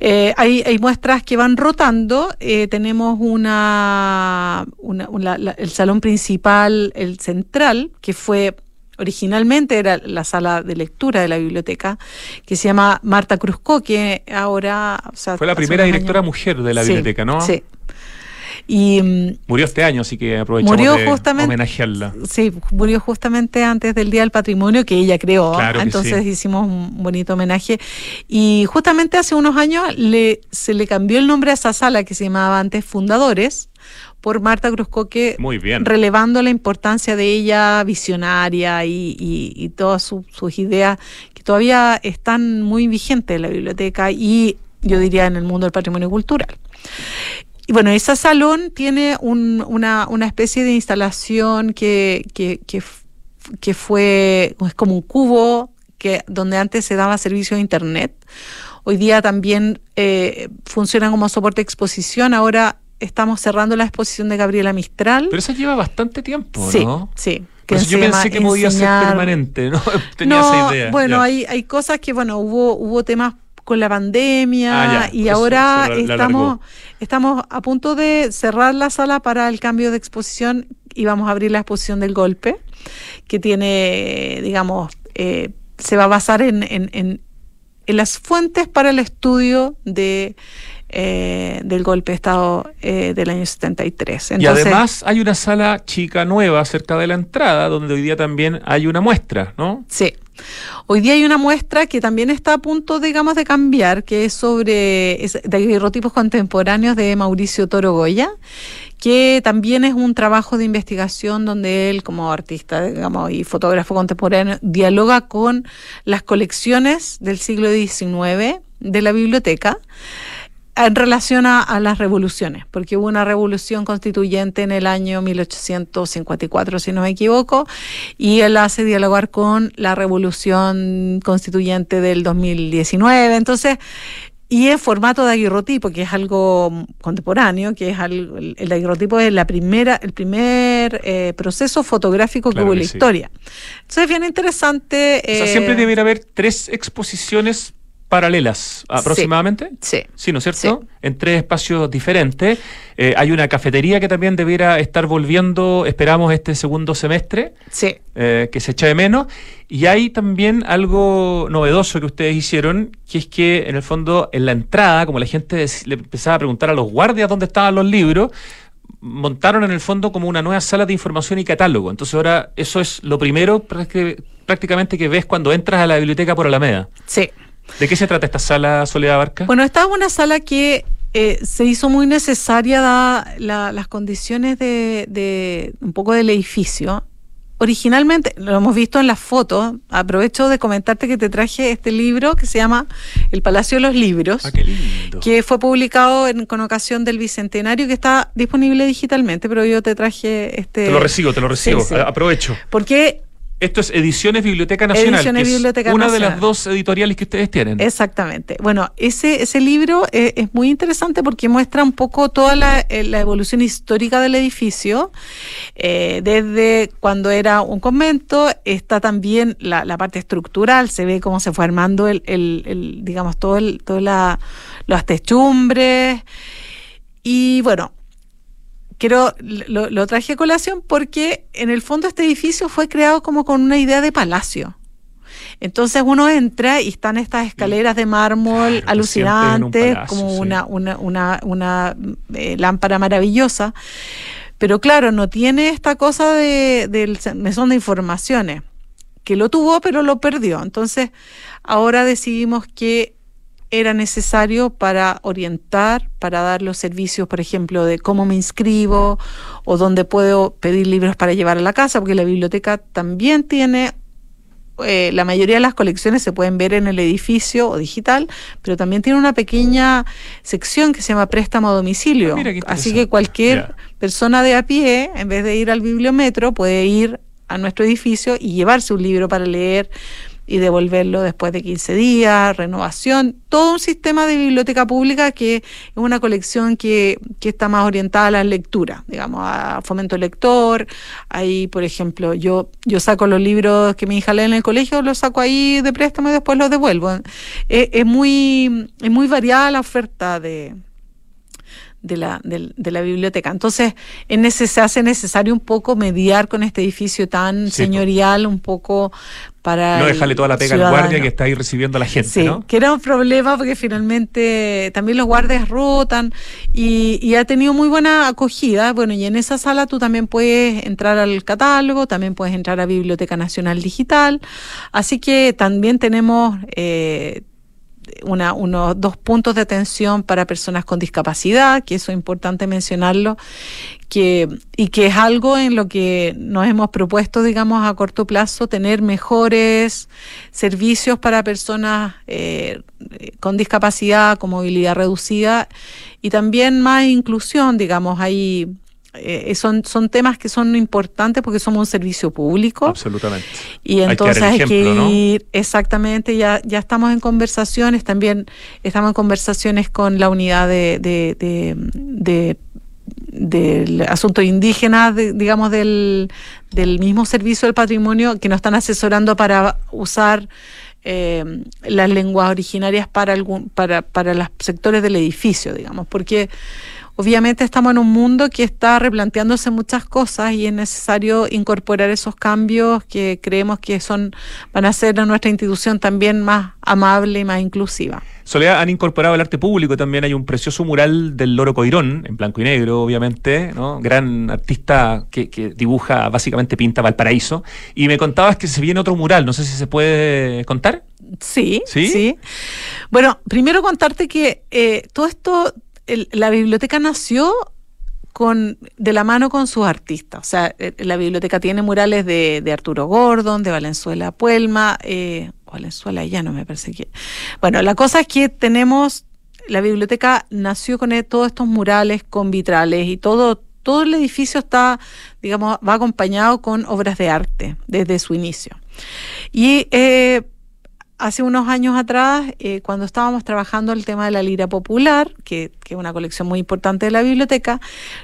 eh, hay, hay, muestras que van rotando. Eh, tenemos una, una el salón principal, el central, que fue originalmente era la sala de lectura de la biblioteca, que se llama Marta Cruzco, que ahora... Fue la primera directora mujer de la biblioteca, ¿no? Sí. Y, mm, murió este año, así que aprovechamos murió de justamente, homenajearla. Sí, murió justamente antes del Día del Patrimonio que ella creó. Entonces hicimos un bonito homenaje. Y justamente hace unos años le, se le cambió el nombre a esa sala que se llamaba antes Fundadores por Marta Cruzcoque, Muy bien. relevando la importancia de ella visionaria y, todas sus ideas que todavía están muy vigentes en la biblioteca y yo diría en el mundo del patrimonio cultural. Y bueno, ese salón tiene una, especie de instalación que, que, fue, es como un cubo que, donde antes se daba servicio a Internet. Hoy día también eh, funciona como soporte de exposición. Ahora estamos cerrando la exposición de Gabriela Mistral. Pero eso lleva bastante tiempo, ¿no? Sí, sí. yo pensé que podía ser permanente, ¿no? Tenía esa idea. Bueno, hay, hay cosas que, bueno, hubo, hubo temas con la pandemia ah, y ahora estamos, estamos a punto de cerrar la sala para el cambio de exposición y vamos a abrir la exposición del golpe, que tiene, digamos, eh, se va a basar en, en, en las fuentes para el estudio de eh, del golpe de Estado eh, del año 73. y además hay una sala chica nueva cerca de la entrada donde hoy día también hay una muestra, ¿no? Sí. Hoy día hay una muestra que también está a punto, digamos, de cambiar, que es sobre es de contemporáneos de Mauricio Toro Goya, que también es un trabajo de investigación donde él, como artista, digamos, y fotógrafo contemporáneo, dialoga con las colecciones del siglo XIX de la biblioteca en relación a, las revoluciones, porque hubo una revolución constituyente en el año 1854, si no me equivoco, y él hace dialogar con la revolución constituyente del 2019. Entonces, y en formato de aguirrotipo, que es algo contemporáneo, que es algo, el, aguirrotipo es la primera, el primer eh, proceso fotográfico que hubo en la historia. Entonces, bien interesante. o sea, siempre eh, debería haber tres exposiciones paralelas aproximadamente. Sí. Sí, ¿no es cierto? En tres espacios diferentes. Eh, hay una cafetería que también debiera estar volviendo, esperamos, este segundo semestre. Sí. Eh, que se echa de menos. Y hay también algo novedoso que ustedes hicieron, que es que en el fondo, en la entrada, como la gente le empezaba a preguntar a los guardias dónde estaban los libros, montaron en el fondo como una nueva sala de información y catálogo. Entonces ahora eso es lo primero prácticamente que ves cuando entras a la biblioteca por Alameda. Sí. ¿De qué se trata esta sala Soledad Barca? Bueno, esta es una sala que eh, se hizo muy necesaria dadas las condiciones de, un poco del edificio. Originalmente, lo hemos visto en las fotos, aprovecho de comentarte que te traje este libro que se llama El Palacio de los Libros, ah, qué lindo. que fue publicado con ocasión del Bicentenario, que está disponible digitalmente, pero yo te traje este... Te lo recibo, te lo recibo, aprovecho. Porque esto es Ediciones Biblioteca Nacional. una de las dos editoriales que ustedes tienen. Exactamente. Bueno, ese, ese libro es, muy interesante porque muestra un poco toda la, eh, evolución histórica del edificio, eh, desde cuando era un convento, está también la, parte estructural, se ve cómo se fue armando el, el, digamos, todo el, todas la, las techumbres. Y bueno, quiero lo, traje a colación porque en el fondo este edificio fue creado como con una idea de palacio. Entonces uno entra y están estas escaleras de mármol alucinantes, como una, una, una, una eh, lámpara maravillosa. Pero claro, no tiene esta cosa de, del mesón de informaciones, que lo tuvo pero lo perdió. Entonces ahora decidimos que era necesario para orientar, para dar los servicios, por ejemplo, de cómo me inscribo o dónde puedo pedir libros para llevar a la casa, porque la biblioteca también tiene, eh, la mayoría de las colecciones se pueden ver en el edificio o digital, pero también tiene una pequeña sección que se llama préstamo a domicilio. Ah, Así que cualquier persona de a pie, en vez de ir al bibliometro, puede ir a nuestro edificio y llevarse un libro para leer y devolverlo después de 15 días, renovación, todo un sistema de biblioteca pública que es una colección que, que está más orientada a la lectura, digamos, a fomento lector. Ahí, por ejemplo, yo, yo saco los libros que mi hija lee en el colegio, los saco ahí de préstamo y después los devuelvo. Es, es muy, es muy variada la oferta de, de la, de, la biblioteca. Entonces, en se hace necesario un poco mediar con este edificio tan señorial, un poco para. No dejarle toda la pega al guardia que está ahí recibiendo a la gente. Sí, que era un problema porque finalmente también los guardias rotan y, y, ha tenido muy buena acogida. Bueno, y en esa sala tú también puedes entrar al catálogo, también puedes entrar a Biblioteca Nacional Digital. Así que también tenemos. Eh, una, unos dos puntos de atención para personas con discapacidad, que eso es importante mencionarlo, que, y que es algo en lo que nos hemos propuesto, digamos, a corto plazo, tener mejores servicios para personas eh, con discapacidad, con movilidad reducida y también más inclusión, digamos, hay eh, son, son temas que son importantes porque somos un servicio público. Absolutamente. Y entonces hay que, ir, exactamente, ya, ya estamos en conversaciones, también estamos en conversaciones con la unidad de, de, de, del asunto indígena, digamos, del, del mismo servicio del patrimonio, que nos están asesorando para usar eh, las lenguas originarias para, algún, para, para los sectores del edificio, digamos, porque Obviamente estamos en un mundo que está replanteándose muchas cosas y es necesario incorporar esos cambios que creemos que son van a hacer a nuestra institución también más amable y más inclusiva. Soledad, han incorporado el arte público también. Hay un precioso mural del Loro Coirón, en blanco y negro, obviamente, ¿no? Gran artista que, que dibuja, básicamente pinta Valparaíso. Y me contabas que se viene otro mural, no sé si se puede contar. Sí, sí. sí. Bueno, primero contarte que eh, todo esto la biblioteca nació con, de la mano con sus artistas. O sea, eh, la biblioteca tiene murales de, Arturo Gordon, de Valenzuela Puelma, eh, Valenzuela ya no me parece que. Bueno, la cosa es que tenemos, la biblioteca nació con e, todos estos murales con vitrales y todo, todo el edificio está, digamos, va acompañado con obras de arte desde su inicio. Y eh, hace unos años atrás, eh, cuando estábamos trabajando el tema de la lira popular, que, es una colección muy importante de la biblioteca,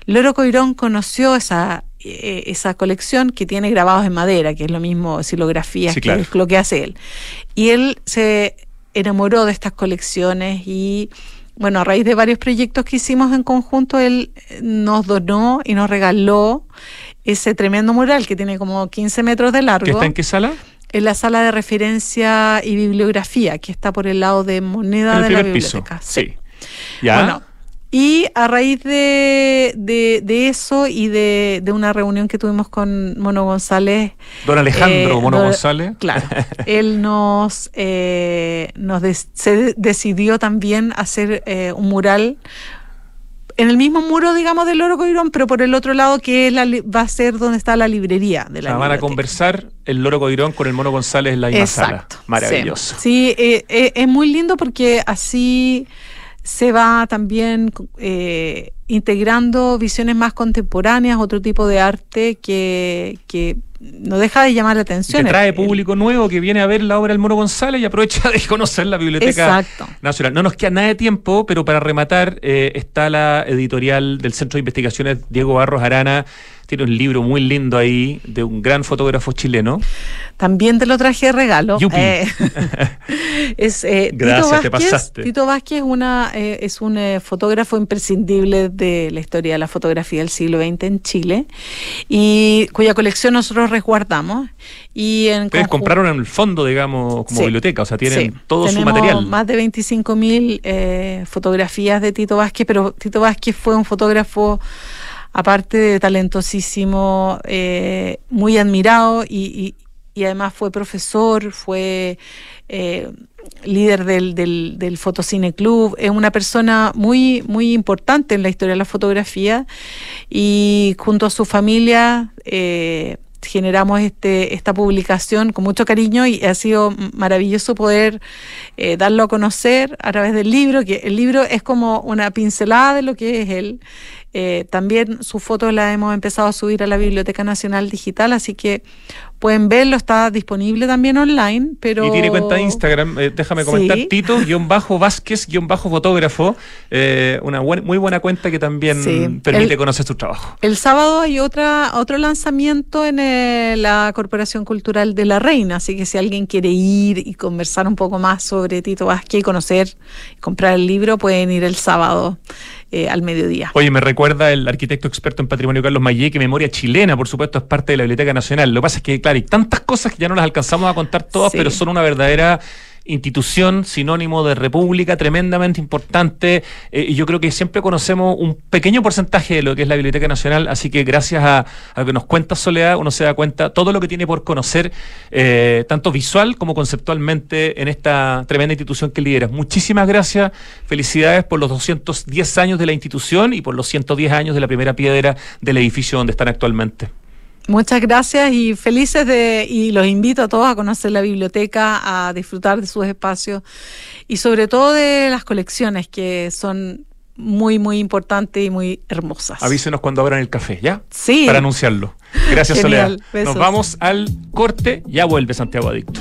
Loro Coirón conoció esa, eh, esa colección que tiene grabados en madera, que es lo mismo, silografías, que es lo que hace él. Y él se enamoró de estas colecciones y bueno, a raíz de varios proyectos que hicimos en conjunto, él nos donó y nos regaló ese tremendo mural que tiene como 15 metros de largo. ¿Qué está en qué sala? En la sala de referencia y bibliografía, que está por el lado de moneda de la biblioteca. Sí. ¿Ya? Bueno, y a raíz de, de, eso y de, una reunión que tuvimos con Mono González. Don Alejandro eh, Mono González. Claro. él nos, eh, nos se decidió también hacer eh, un mural en el mismo muro, digamos, del Loro Coirón, pero por el otro lado que la, va a ser donde está la librería de la Van a conversar el Loro Coirón con el Mono González en la misma Exacto, Maravilloso. Sí, eh, eh, es muy lindo porque así se va también eh, integrando visiones más contemporáneas, otro tipo de arte que, que no deja de llamar la atención. Que trae público nuevo que viene a ver la obra del Mono González y aprovecha de conocer la Biblioteca Nacional. No nos queda nada de tiempo, pero para rematar eh, está la editorial del Centro de Investigaciones Diego Barros Arana tiene un libro muy lindo ahí de un gran fotógrafo chileno. También te lo traje de regalo. Eh, es, eh, Gracias, Tito Vázquez, te pasaste. Tito Vázquez una, eh, es un fotógrafo imprescindible de la historia de la fotografía del siglo XX en Chile y cuya colección nosotros resguardamos. Y en Ustedes compraron en el fondo, digamos, como biblioteca, o sea, tienen todo su material. Más de 25.000 mil fotografías de Tito Vázquez, pero Tito Vázquez fue un fotógrafo aparte de talentosísimo, eh, muy admirado y, además fue profesor, fue eh, líder del, del, Fotocine Club, es una persona muy, muy importante en la historia de la fotografía y junto a su familia eh, generamos este, esta publicación con mucho cariño y ha sido maravilloso poder darlo a conocer a través del libro, que el libro es como una pincelada de lo que es él. Eh, también su foto la hemos empezado a subir a la Biblioteca Nacional Digital, así que pueden verlo, está disponible también online, pero... Y tiene cuenta de Instagram, eh, déjame comentar, Tito-fotógrafo, eh, una muy buena cuenta que también permite conocer tu trabajo. El sábado hay otra otro lanzamiento en eh, la Corporación Cultural de la Reina, así que si alguien quiere ir y conversar un poco más sobre Tito Vázquez y conocer, y comprar el libro, pueden ir el sábado. Eh, al mediodía. Oye, me recuerda el arquitecto experto en patrimonio Carlos Mayé, que memoria chilena, por supuesto, es parte de la Biblioteca Nacional. Lo que pasa es que, claro, hay tantas cosas que ya no las alcanzamos a contar todas, pero son una verdadera institución, sinónimo de república, tremendamente importante. Eh, y yo creo que siempre conocemos un pequeño porcentaje de lo que es la Biblioteca Nacional, así que gracias a, lo que nos cuenta Soledad, uno se da cuenta todo lo que tiene por conocer, eh, tanto visual como conceptualmente, en esta tremenda institución que lideras. Muchísimas gracias, felicidades por los 210 años de la institución y por los 110 años de la primera piedra del edificio donde están actualmente. Muchas gracias y felices de, y los invito a todos a conocer la biblioteca, a disfrutar de sus espacios y sobre todo de las colecciones que son muy, muy importantes y muy hermosas. Avísenos cuando abran el café, ¿ya? Sí. Para anunciarlo. Gracias, Soledad. Nos vamos al corte, ya vuelve Santiago Adicto.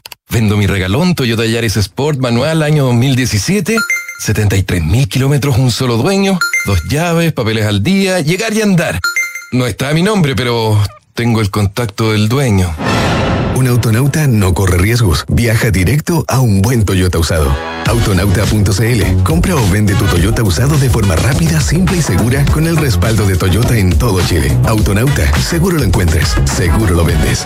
Vendo mi regalón Toyota Yaris Sport manual año 2017. 73 mil kilómetros, un solo dueño, dos llaves, papeles al día, llegar y andar. No está mi nombre, pero tengo el contacto del dueño. Un autonauta no corre riesgos. Viaja directo a un buen Toyota usado. Autonauta.cl. Compra o vende tu Toyota usado de forma rápida, simple y segura con el respaldo de Toyota en todo Chile. Autonauta. Seguro lo encuentres. Seguro lo vendes.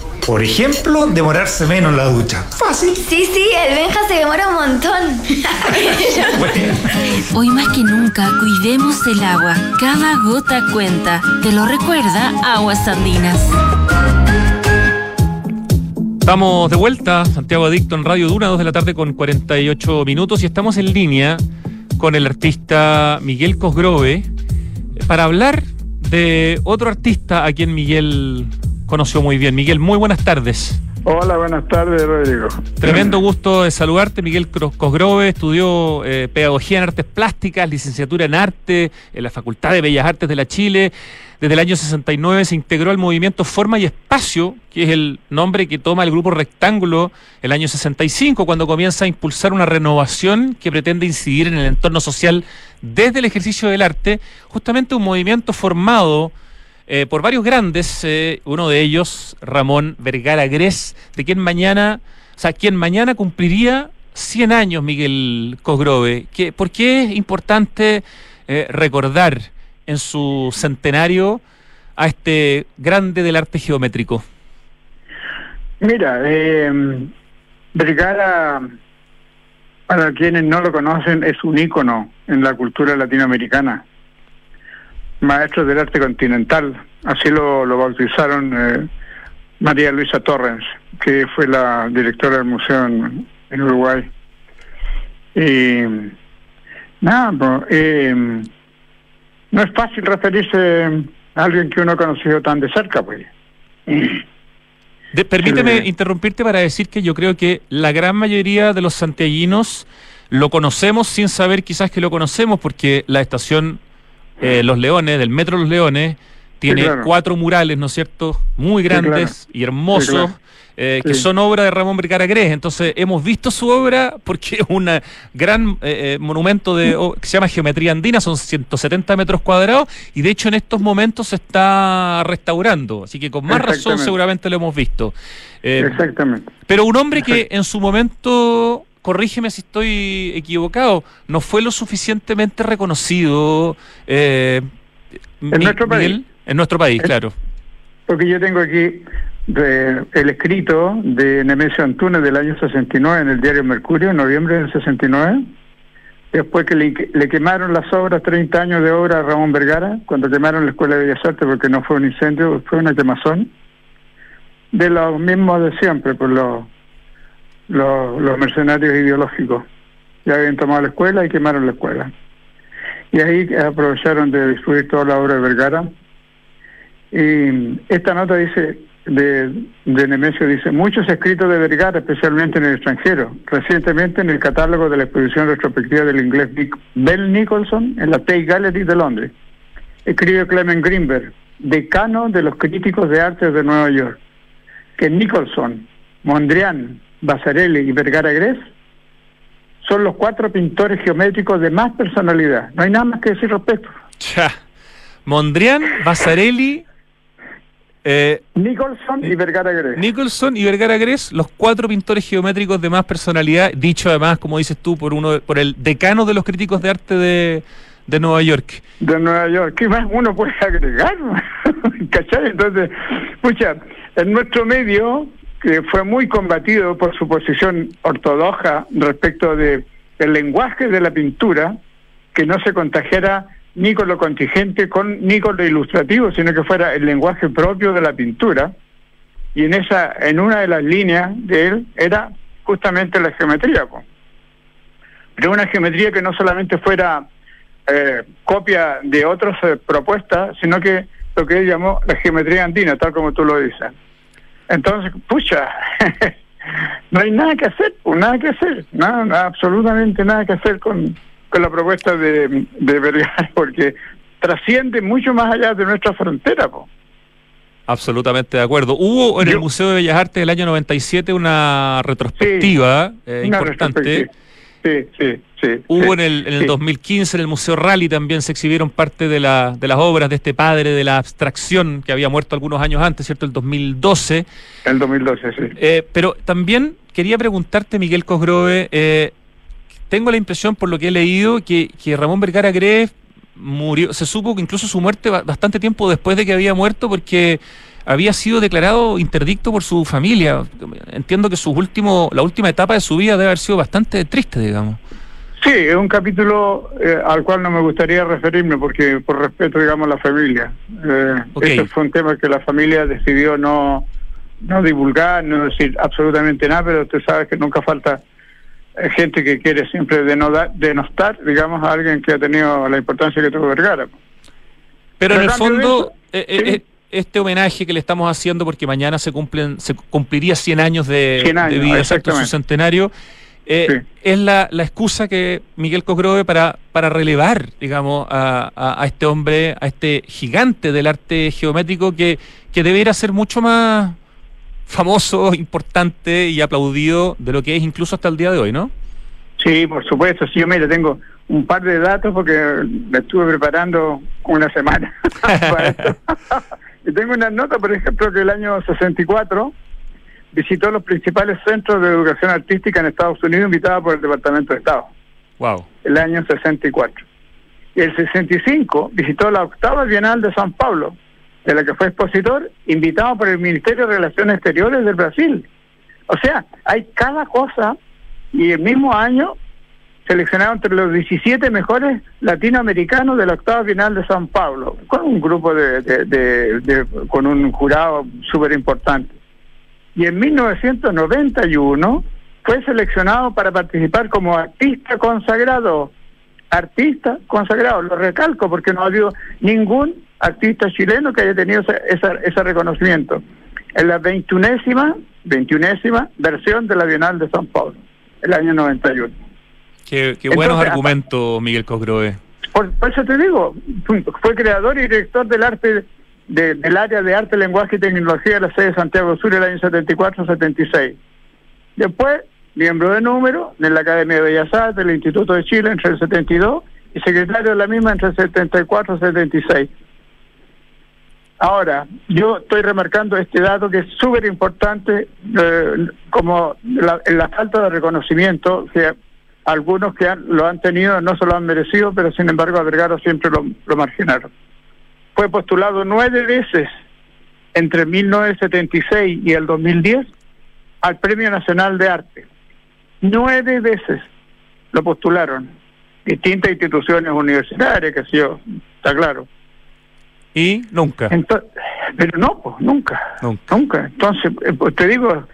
Por ejemplo, demorarse menos en la ducha. Fácil. Sí, sí, el Benja se demora un montón. Hoy más que nunca, cuidemos el agua. Cada gota cuenta. Te lo recuerda Aguas Andinas. Estamos de vuelta, Santiago Adicto en Radio Duna, 2 de la tarde con 48 minutos y estamos en línea con el artista Miguel Cosgrove para hablar de otro artista a quien Miguel conoció muy bien. Miguel, muy buenas tardes. Hola, buenas tardes, Rodrigo. Tremendo gusto de saludarte. Miguel Cosgrove estudió eh, Pedagogía en Artes Plásticas, licenciatura en Arte en la Facultad de Bellas Artes de la Chile. Desde el año 69 se integró al movimiento Forma y Espacio, que es el nombre que toma el grupo Rectángulo el año 65, cuando comienza a impulsar una renovación que pretende incidir en el entorno social desde el ejercicio del arte, justamente un movimiento formado eh, por varios grandes, eh, uno de ellos, Ramón Vergara Gres, de quien mañana, o sea, quien mañana cumpliría 100 años, Miguel Cosgrove. ¿Por qué es importante eh, recordar en su centenario a este grande del arte geométrico? Mira, Vergara, para quienes no lo conocen, es un ícono en la cultura latinoamericana maestro del arte continental, así lo, bautizaron eh, María Luisa Torrens, que fue la directora del museo en, Uruguay. Y nada, eh, no es fácil referirse a alguien que uno ha conocido tan de cerca, pues. permíteme interrumpirte para decir que yo creo que la gran mayoría de los santiaguinos lo conocemos sin saber quizás que lo conocemos, porque la estación eh, Los Leones, del Metro Los Leones, tiene cuatro murales, ¿no es cierto?, muy grandes y hermosos. Eh, que son obra de Ramón Vergara Gres. Entonces, hemos visto su obra porque es un gran eh, monumento de, que se llama Geometría Andina, son 170 metros cuadrados, y de hecho en estos momentos se está restaurando. Así que con más razón seguramente lo hemos visto. Exactamente. Pero un hombre que en su momento corrígeme si estoy equivocado, no fue lo suficientemente reconocido eh, en nuestro país. En nuestro país, claro. Porque yo tengo aquí el escrito de Nemesio Antunes del año 69 en el diario Mercurio, en noviembre del 69, después que le, quemaron las obras, 30 años de obra a Ramón Vergara, cuando quemaron la Escuela de Bellas Artes porque no fue un incendio, fue una quemazón, de los mismos de siempre, por los los, mercenarios ideológicos. Ya habían tomado la escuela y quemaron la escuela. Y ahí aprovecharon de destruir toda la obra de Vergara. Y esta nota dice, de, de Nemesio dice, muchos escritos de Vergara, especialmente en el extranjero. Recientemente en el catálogo de la exposición retrospectiva del inglés Bell Nicholson en la Tate Gallery de Londres. Escribe Clement Greenberg, decano de los críticos de arte de Nueva York, que Nicholson, Mondrian, Basarelli y Vergara Gres son los cuatro pintores geométricos de más personalidad. No hay nada más que decir respecto. Mondrian, Basarelli, eh, Nicholson y Vergara Gres. Nicholson y Vergara Gres, los cuatro pintores geométricos de más personalidad, dicho además, como dices tú, por uno por el decano de los críticos de arte de, de Nueva York. De Nueva York. ¿Qué más uno puede agregar? ¿Cachai? Entonces, escucha, en nuestro medio que fue muy combatido por su posición ortodoxa respecto de el lenguaje de la pintura, que no se contagiara ni con lo contingente con, ni con lo ilustrativo, sino que fuera el lenguaje propio de la pintura. Y en esa, en una de las líneas de él era justamente la geometría, pero una geometría que no solamente fuera eh, copia de otras eh, propuestas, sino que lo que él llamó la geometría andina, tal como tú lo dices. Entonces, pucha, no hay nada que hacer, pues, nada que hacer, nada, absolutamente nada que hacer con, con la propuesta de, de Vergara, porque trasciende mucho más allá de nuestra frontera. Pues. Absolutamente de acuerdo. Hubo en el Museo de Bellas Artes del año 97 una retrospectiva eh, importante. Sí, sí. Hubo en el, en el 2015 en el Museo Rally también se exhibieron parte de, la, de las obras de este padre de la abstracción que había muerto algunos años antes, ¿cierto? El 2012. El 2012, sí. Eh, pero también quería preguntarte, Miguel Cosgrove, eh, tengo la impresión por lo que he leído que, que Ramón Vergara Gref murió, se supo que incluso su muerte bastante tiempo después de que había muerto porque había sido declarado interdicto por su familia. Entiendo que su último, la última etapa de su vida debe haber sido bastante triste, digamos. Sí, es un capítulo eh, al cual no me gustaría referirme porque por respeto, digamos, a la familia. Eh, Ese fue un tema que la familia decidió no, no divulgar, no decir absolutamente nada, pero usted sabe que nunca falta eh, gente que quiere siempre denostar, denostar, digamos, a alguien que ha tenido la importancia que tuvo Vergara. Pero en el fondo, eh, este homenaje que le estamos haciendo, porque mañana se cumplen se cumpliría 100 años de, 100 años, de vida, exacto, su centenario, eh, es la, la excusa que Miguel Cosgrove para, para relevar, digamos, a, a- a este hombre, a este gigante del arte geométrico que, que debería ser mucho más famoso, importante y aplaudido de lo que es incluso hasta el día de hoy, ¿no? Sí, por supuesto. Sí, yo mira, tengo un par de datos porque me estuve preparando una semana. para esto. y tengo una nota, por ejemplo, que el año 64 visitó los principales centros de educación artística en Estados Unidos invitado por el Departamento de Estado. Wow. El año 64. Y el 65 visitó la octava Bienal de San Pablo, de la que fue expositor, invitado por el Ministerio de Relaciones Exteriores del Brasil. O sea, hay cada cosa y el mismo año seleccionaron entre los 17 mejores latinoamericanos de la octava Bienal de San Pablo, con un grupo de, con un jurado súper importante. Y en 1991 fue seleccionado para participar como artista consagrado. Artista consagrado, lo recalco porque no ha habido ningún artista chileno que haya tenido esa- ese reconocimiento. En la 21ésima, 21ésima versión de la Bienal de San Pablo, el año 91. Qué, qué buenos Entonces, argumentos, Miguel Cosgrove. Por, por eso te digo, fue creador y director del arte de- del área de arte, lenguaje y tecnología de la sede de Santiago Sur el año 74-76. Después, miembro de número de la Academia de Bellas Artes del Instituto de Chile entre el 72 y secretario de la misma entre el 74 y 76. Ahora, yo estoy remarcando este dato que es súper importante, eh, como la, la falta de reconocimiento que algunos que han- lo han tenido no se lo han merecido, pero sin embargo a Vergara siempre lo, lo marginaron. Fue postulado nueve veces entre 1976 y el 2010 al Premio Nacional de Arte. Nueve veces lo postularon. Distintas instituciones universitarias, que yo, está claro. Y nunca. Entonces, pero no, pues, nunca. Nunca. Entonces, eh, pues, te digo,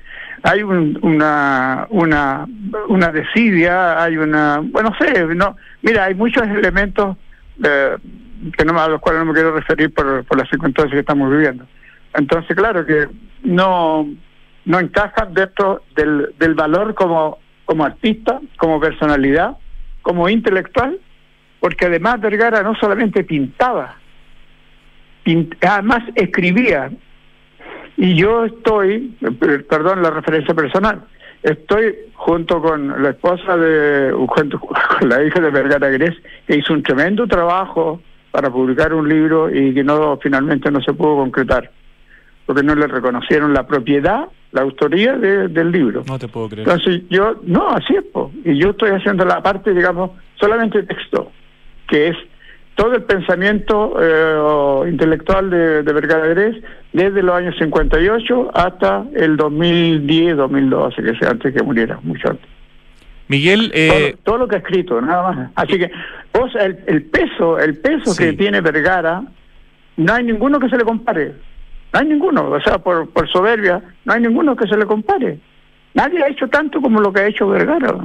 hay un- una, una, una desidia, hay una, bueno, no sé, no, mira, hay muchos elementos eh, que no, a los cuales no me quiero referir por, por las circunstancias que estamos viviendo. Entonces, claro que no, no encajan dentro del, del valor como, como artista, como personalidad, como intelectual, porque además Vergara no solamente pintaba, pint- además escribía. Y yo estoy, perdón la referencia personal, estoy junto con la esposa de, junto con la hija de Vergara Gres, que hizo un tremendo trabajo para publicar un libro y que no finalmente no se pudo concretar, porque no le reconocieron la propiedad, la autoría de- del libro. No te puedo creer. Entonces yo, no, así es, po. y yo estoy haciendo la parte, digamos, solamente texto, que es todo el pensamiento eh, intelectual de, de Vergara Gres desde los años 58 hasta el 2010, 2012, que sea antes que muriera, mucho antes. Miguel, eh, todo, todo lo que ha escrito, nada más. Así que, vos, el, el peso, el peso Sí. que tiene Vergara, no hay ninguno que se le compare. No hay ninguno, o sea, por, por soberbia, no hay ninguno que se le compare. Nadie ha hecho tanto como lo que ha hecho Vergara.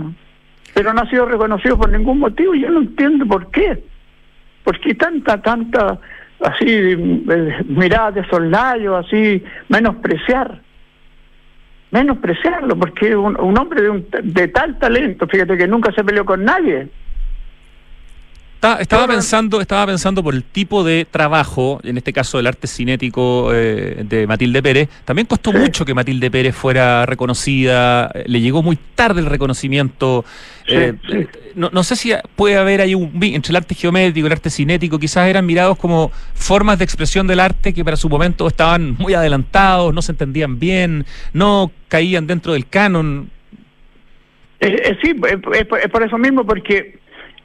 Pero no ha sido reconocido por ningún motivo. Yo no entiendo por qué. ¿Por qué tanta, tanta, así, eh, mirada de soslayo, así, menospreciar? Menospreciarlo, porque un, un hombre de, un, de tal talento, fíjate que nunca se peleó con nadie. Está- estaba pensando, estaba pensando por el tipo de trabajo, en este caso el arte cinético eh, de Matilde Pérez. También costó mucho que Matilde Pérez fuera reconocida, eh, le llegó muy tarde el reconocimiento. Sí, Eh, sí. No, no sé si puede haber ahí un entre el arte geométrico y el arte cinético, quizás eran mirados como formas de expresión del arte que para su momento estaban muy adelantados, no se entendían bien, no caían dentro del canon. Eh, sí, es por eso mismo, porque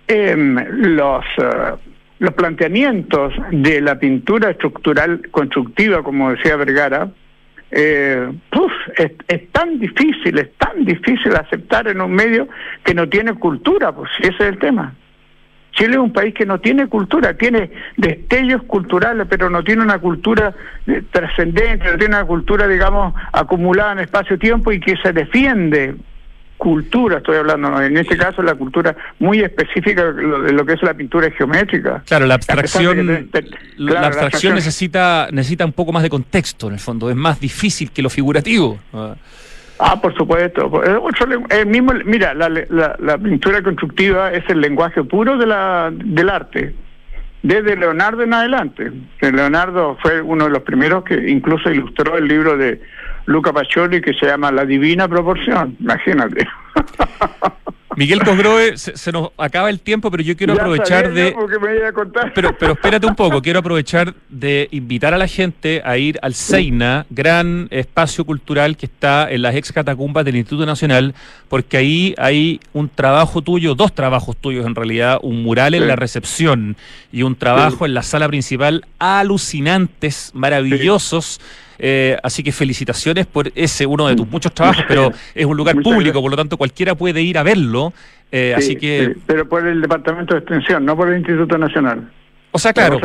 em, los, eh, los planteamientos de la pintura estructural constructiva, como decía Vergara, eh, puf, es, es tan difícil, es tan difícil aceptar en un medio que no tiene cultura, pues ese es el tema. Chile es un país que no tiene cultura, tiene destellos culturales, pero no tiene una cultura eh, trascendente, no tiene una cultura, digamos, acumulada en espacio-tiempo y que se defiende cultura, estoy hablando, en este caso la cultura muy específica de lo que es la pintura geométrica. Claro, la abstracción, la, abstracción necesita, necesita un poco más de contexto en el fondo, es más difícil que lo figurativo. Ah, por supuesto. El mismo, mira, la, la, pintura constructiva es el lenguaje puro de la, del arte, desde Leonardo en adelante. Leonardo fue uno de los primeros que incluso ilustró el libro de Luca Pacioli que se llama La Divina Proporción, imagínate. Miguel Cosgroe, se, nos acaba el tiempo, pero yo quiero aprovechar de. Pero, pero espérate un poco, quiero aprovechar de invitar a la gente a ir al Seina, gran espacio cultural que está en las ex catacumbas del Instituto Nacional, porque ahí hay un trabajo tuyo, dos trabajos tuyos en realidad, un mural en la recepción y un trabajo en la sala principal alucinantes, maravillosos. Eh, así que felicitaciones por ese, uno de tus muchos trabajos, pero es un lugar público, por lo tanto cualquiera puede ir a verlo. Eh, así que... pero por el Departamento de Extensión, no por el Instituto Nacional. O sea, claro,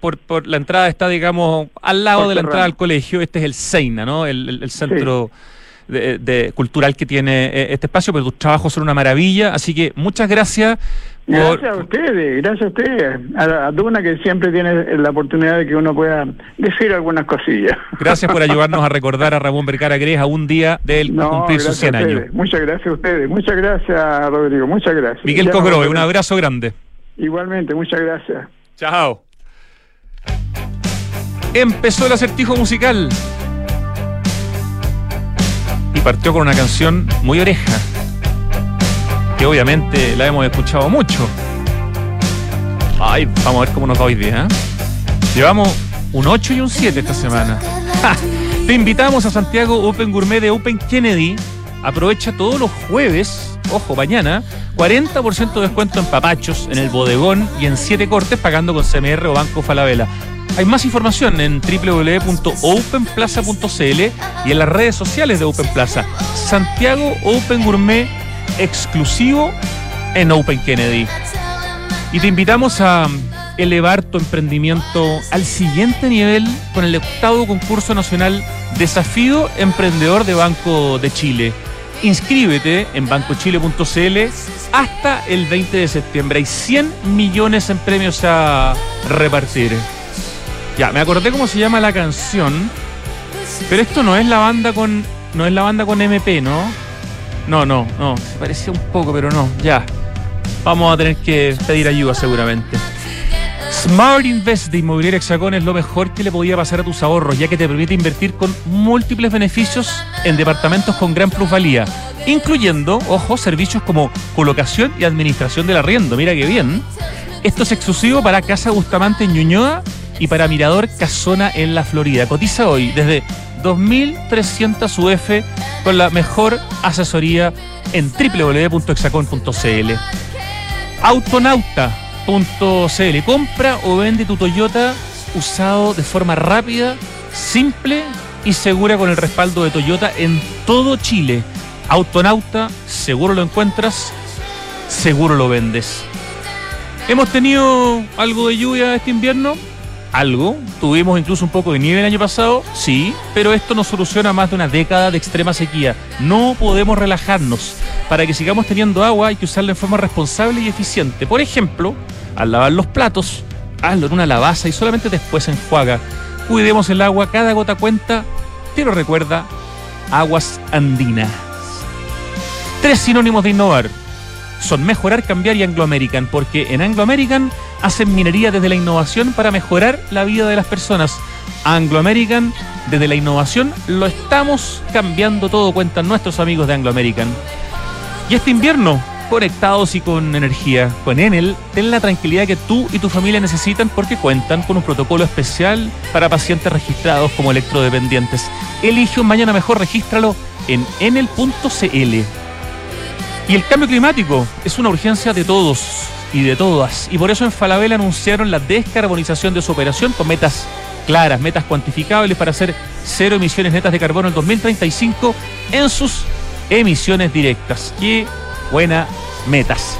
por, por, la entrada está, digamos, al lado de la entrada al colegio. Este es el SEINA, ¿no? El, centro de, cultural que tiene eh, este espacio, pero tus trabajos son una maravilla. Así que muchas gracias Gracias a ustedes, gracias a ustedes, a, Duna que siempre tiene la oportunidad de que uno pueda decir algunas cosillas. Gracias por ayudarnos a recordar a Ramón Vergara Gres a un día del cumplir sus 100 años. Muchas gracias a ustedes, muchas gracias Rodrigo, muchas gracias. Miguel Cogrove, un abrazo grande. Igualmente, muchas gracias. Chao. Empezó el acertijo musical y partió con una canción muy oreja que obviamente la hemos escuchado mucho. Ay, vamos a ver cómo nos va hoy día. ¿eh? Llevamos un 8 y un 7 esta semana. Te invitamos a Santiago Open Gourmet de Open Kennedy. Aprovecha todos los jueves, ojo, mañana, 40% de descuento en papachos, en el bodegón y en 7 cortes pagando con CMR o Banco Falabella. Hay más información en www.openplaza.cl y en las redes sociales de Open Plaza. Santiago Open Gourmet exclusivo en Open Kennedy. Y te invitamos a elevar tu emprendimiento al siguiente nivel con el octavo concurso nacional Desafío Emprendedor de Banco de Chile. Inscríbete en bancochile.cl hasta el 20 de septiembre. Hay 100 millones en premios a repartir. Ya, me acordé cómo se llama la canción, pero esto no es la banda con no es la banda con MP, ¿no? No, no, no. Se parecía un poco, pero no. Ya. Vamos a tener que pedir ayuda seguramente. Smart Invest de Inmobiliaria Hexacón es lo mejor que le podía pasar a tus ahorros, ya que te permite invertir con múltiples beneficios en departamentos con gran plusvalía, incluyendo, ojo, servicios como colocación y administración del arriendo. Mira qué bien. Esto es exclusivo para Casa Bustamante en Ñuñoa y para Mirador Casona en la Florida. Cotiza hoy desde 2.300 UF con la mejor asesoría en www.exacon.cl. Autonauta.cl. Compra o vende tu Toyota usado de forma rápida, simple y segura con el respaldo de Toyota en todo Chile. Autonauta, seguro lo encuentras, seguro lo vendes. Hemos tenido algo de lluvia este invierno, algo. Tuvimos incluso un poco de nieve el año pasado, sí, pero esto no soluciona más de una década de extrema sequía. No podemos relajarnos. Para que sigamos teniendo agua hay que usarla en forma responsable y eficiente. Por ejemplo, al lavar los platos, hazlo en una lavaza y solamente después enjuaga. Cuidemos el agua, cada gota cuenta, pero recuerda, aguas andinas. Tres sinónimos de innovar son mejorar, cambiar y Anglo American, porque en Anglo American hacen minería desde la innovación para mejorar la vida de las personas. Anglo American, desde la innovación, lo estamos cambiando todo, cuentan nuestros amigos de Anglo American. Y este invierno, conectados y con energía, con Enel, ten la tranquilidad que tú y tu familia necesitan porque cuentan con un protocolo especial para pacientes registrados como electrodependientes. Elige un mañana mejor, regístralo en enel.cl. Y el cambio climático es una urgencia de todos y de todas. Y por eso en Falabella anunciaron la descarbonización de su operación con metas claras, metas cuantificables para hacer cero emisiones netas de carbono en 2035 en sus emisiones directas. Qué buenas metas.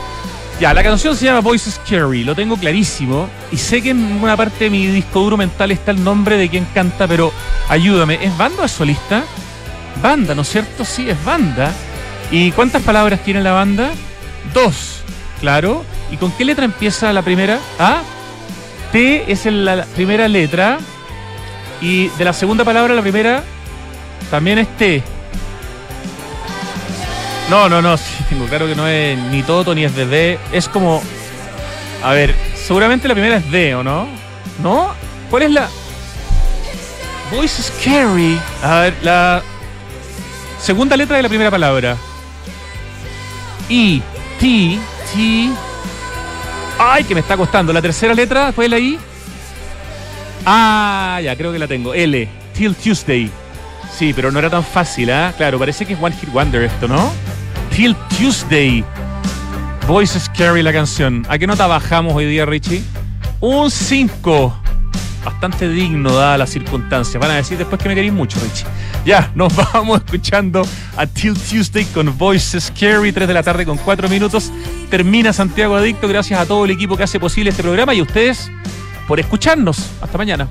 Ya, la canción se llama Voices Carry, lo tengo clarísimo. Y sé que en una parte de mi disco duro mental está el nombre de quien canta, pero ayúdame. ¿Es banda o es solista? Banda, ¿no es cierto? Sí, es banda. ¿Y cuántas palabras tiene la banda? Dos, claro. ¿Y con qué letra empieza la primera? ¿Ah? T es la primera letra. Y de la segunda palabra, la primera también es T. No, no, no, sí, tengo claro que no es ni Toto ni es D. Es como. A ver, seguramente la primera es D, ¿o no? ¿No? ¿Cuál es la. Voice Scary. A ver, la segunda letra de la primera palabra. I, T, T. Ay, que me está costando. La tercera letra después de la I. Ah, ya, creo que la tengo. L, Till Tuesday. Sí, pero no era tan fácil, ¿ah? Claro, parece que es One Hit Wonder esto, ¿no? Till Tuesday. Voice Scary la canción. ¿A qué nota bajamos hoy día, Richie? Un 5. Bastante digno, dada las circunstancias. Van a decir después que me queréis mucho, Richie. Ya, nos vamos escuchando a Till Tuesday con Voice Scary, 3 de la tarde con 4 minutos. Termina Santiago Adicto. Gracias a todo el equipo que hace posible este programa y a ustedes por escucharnos. Hasta mañana.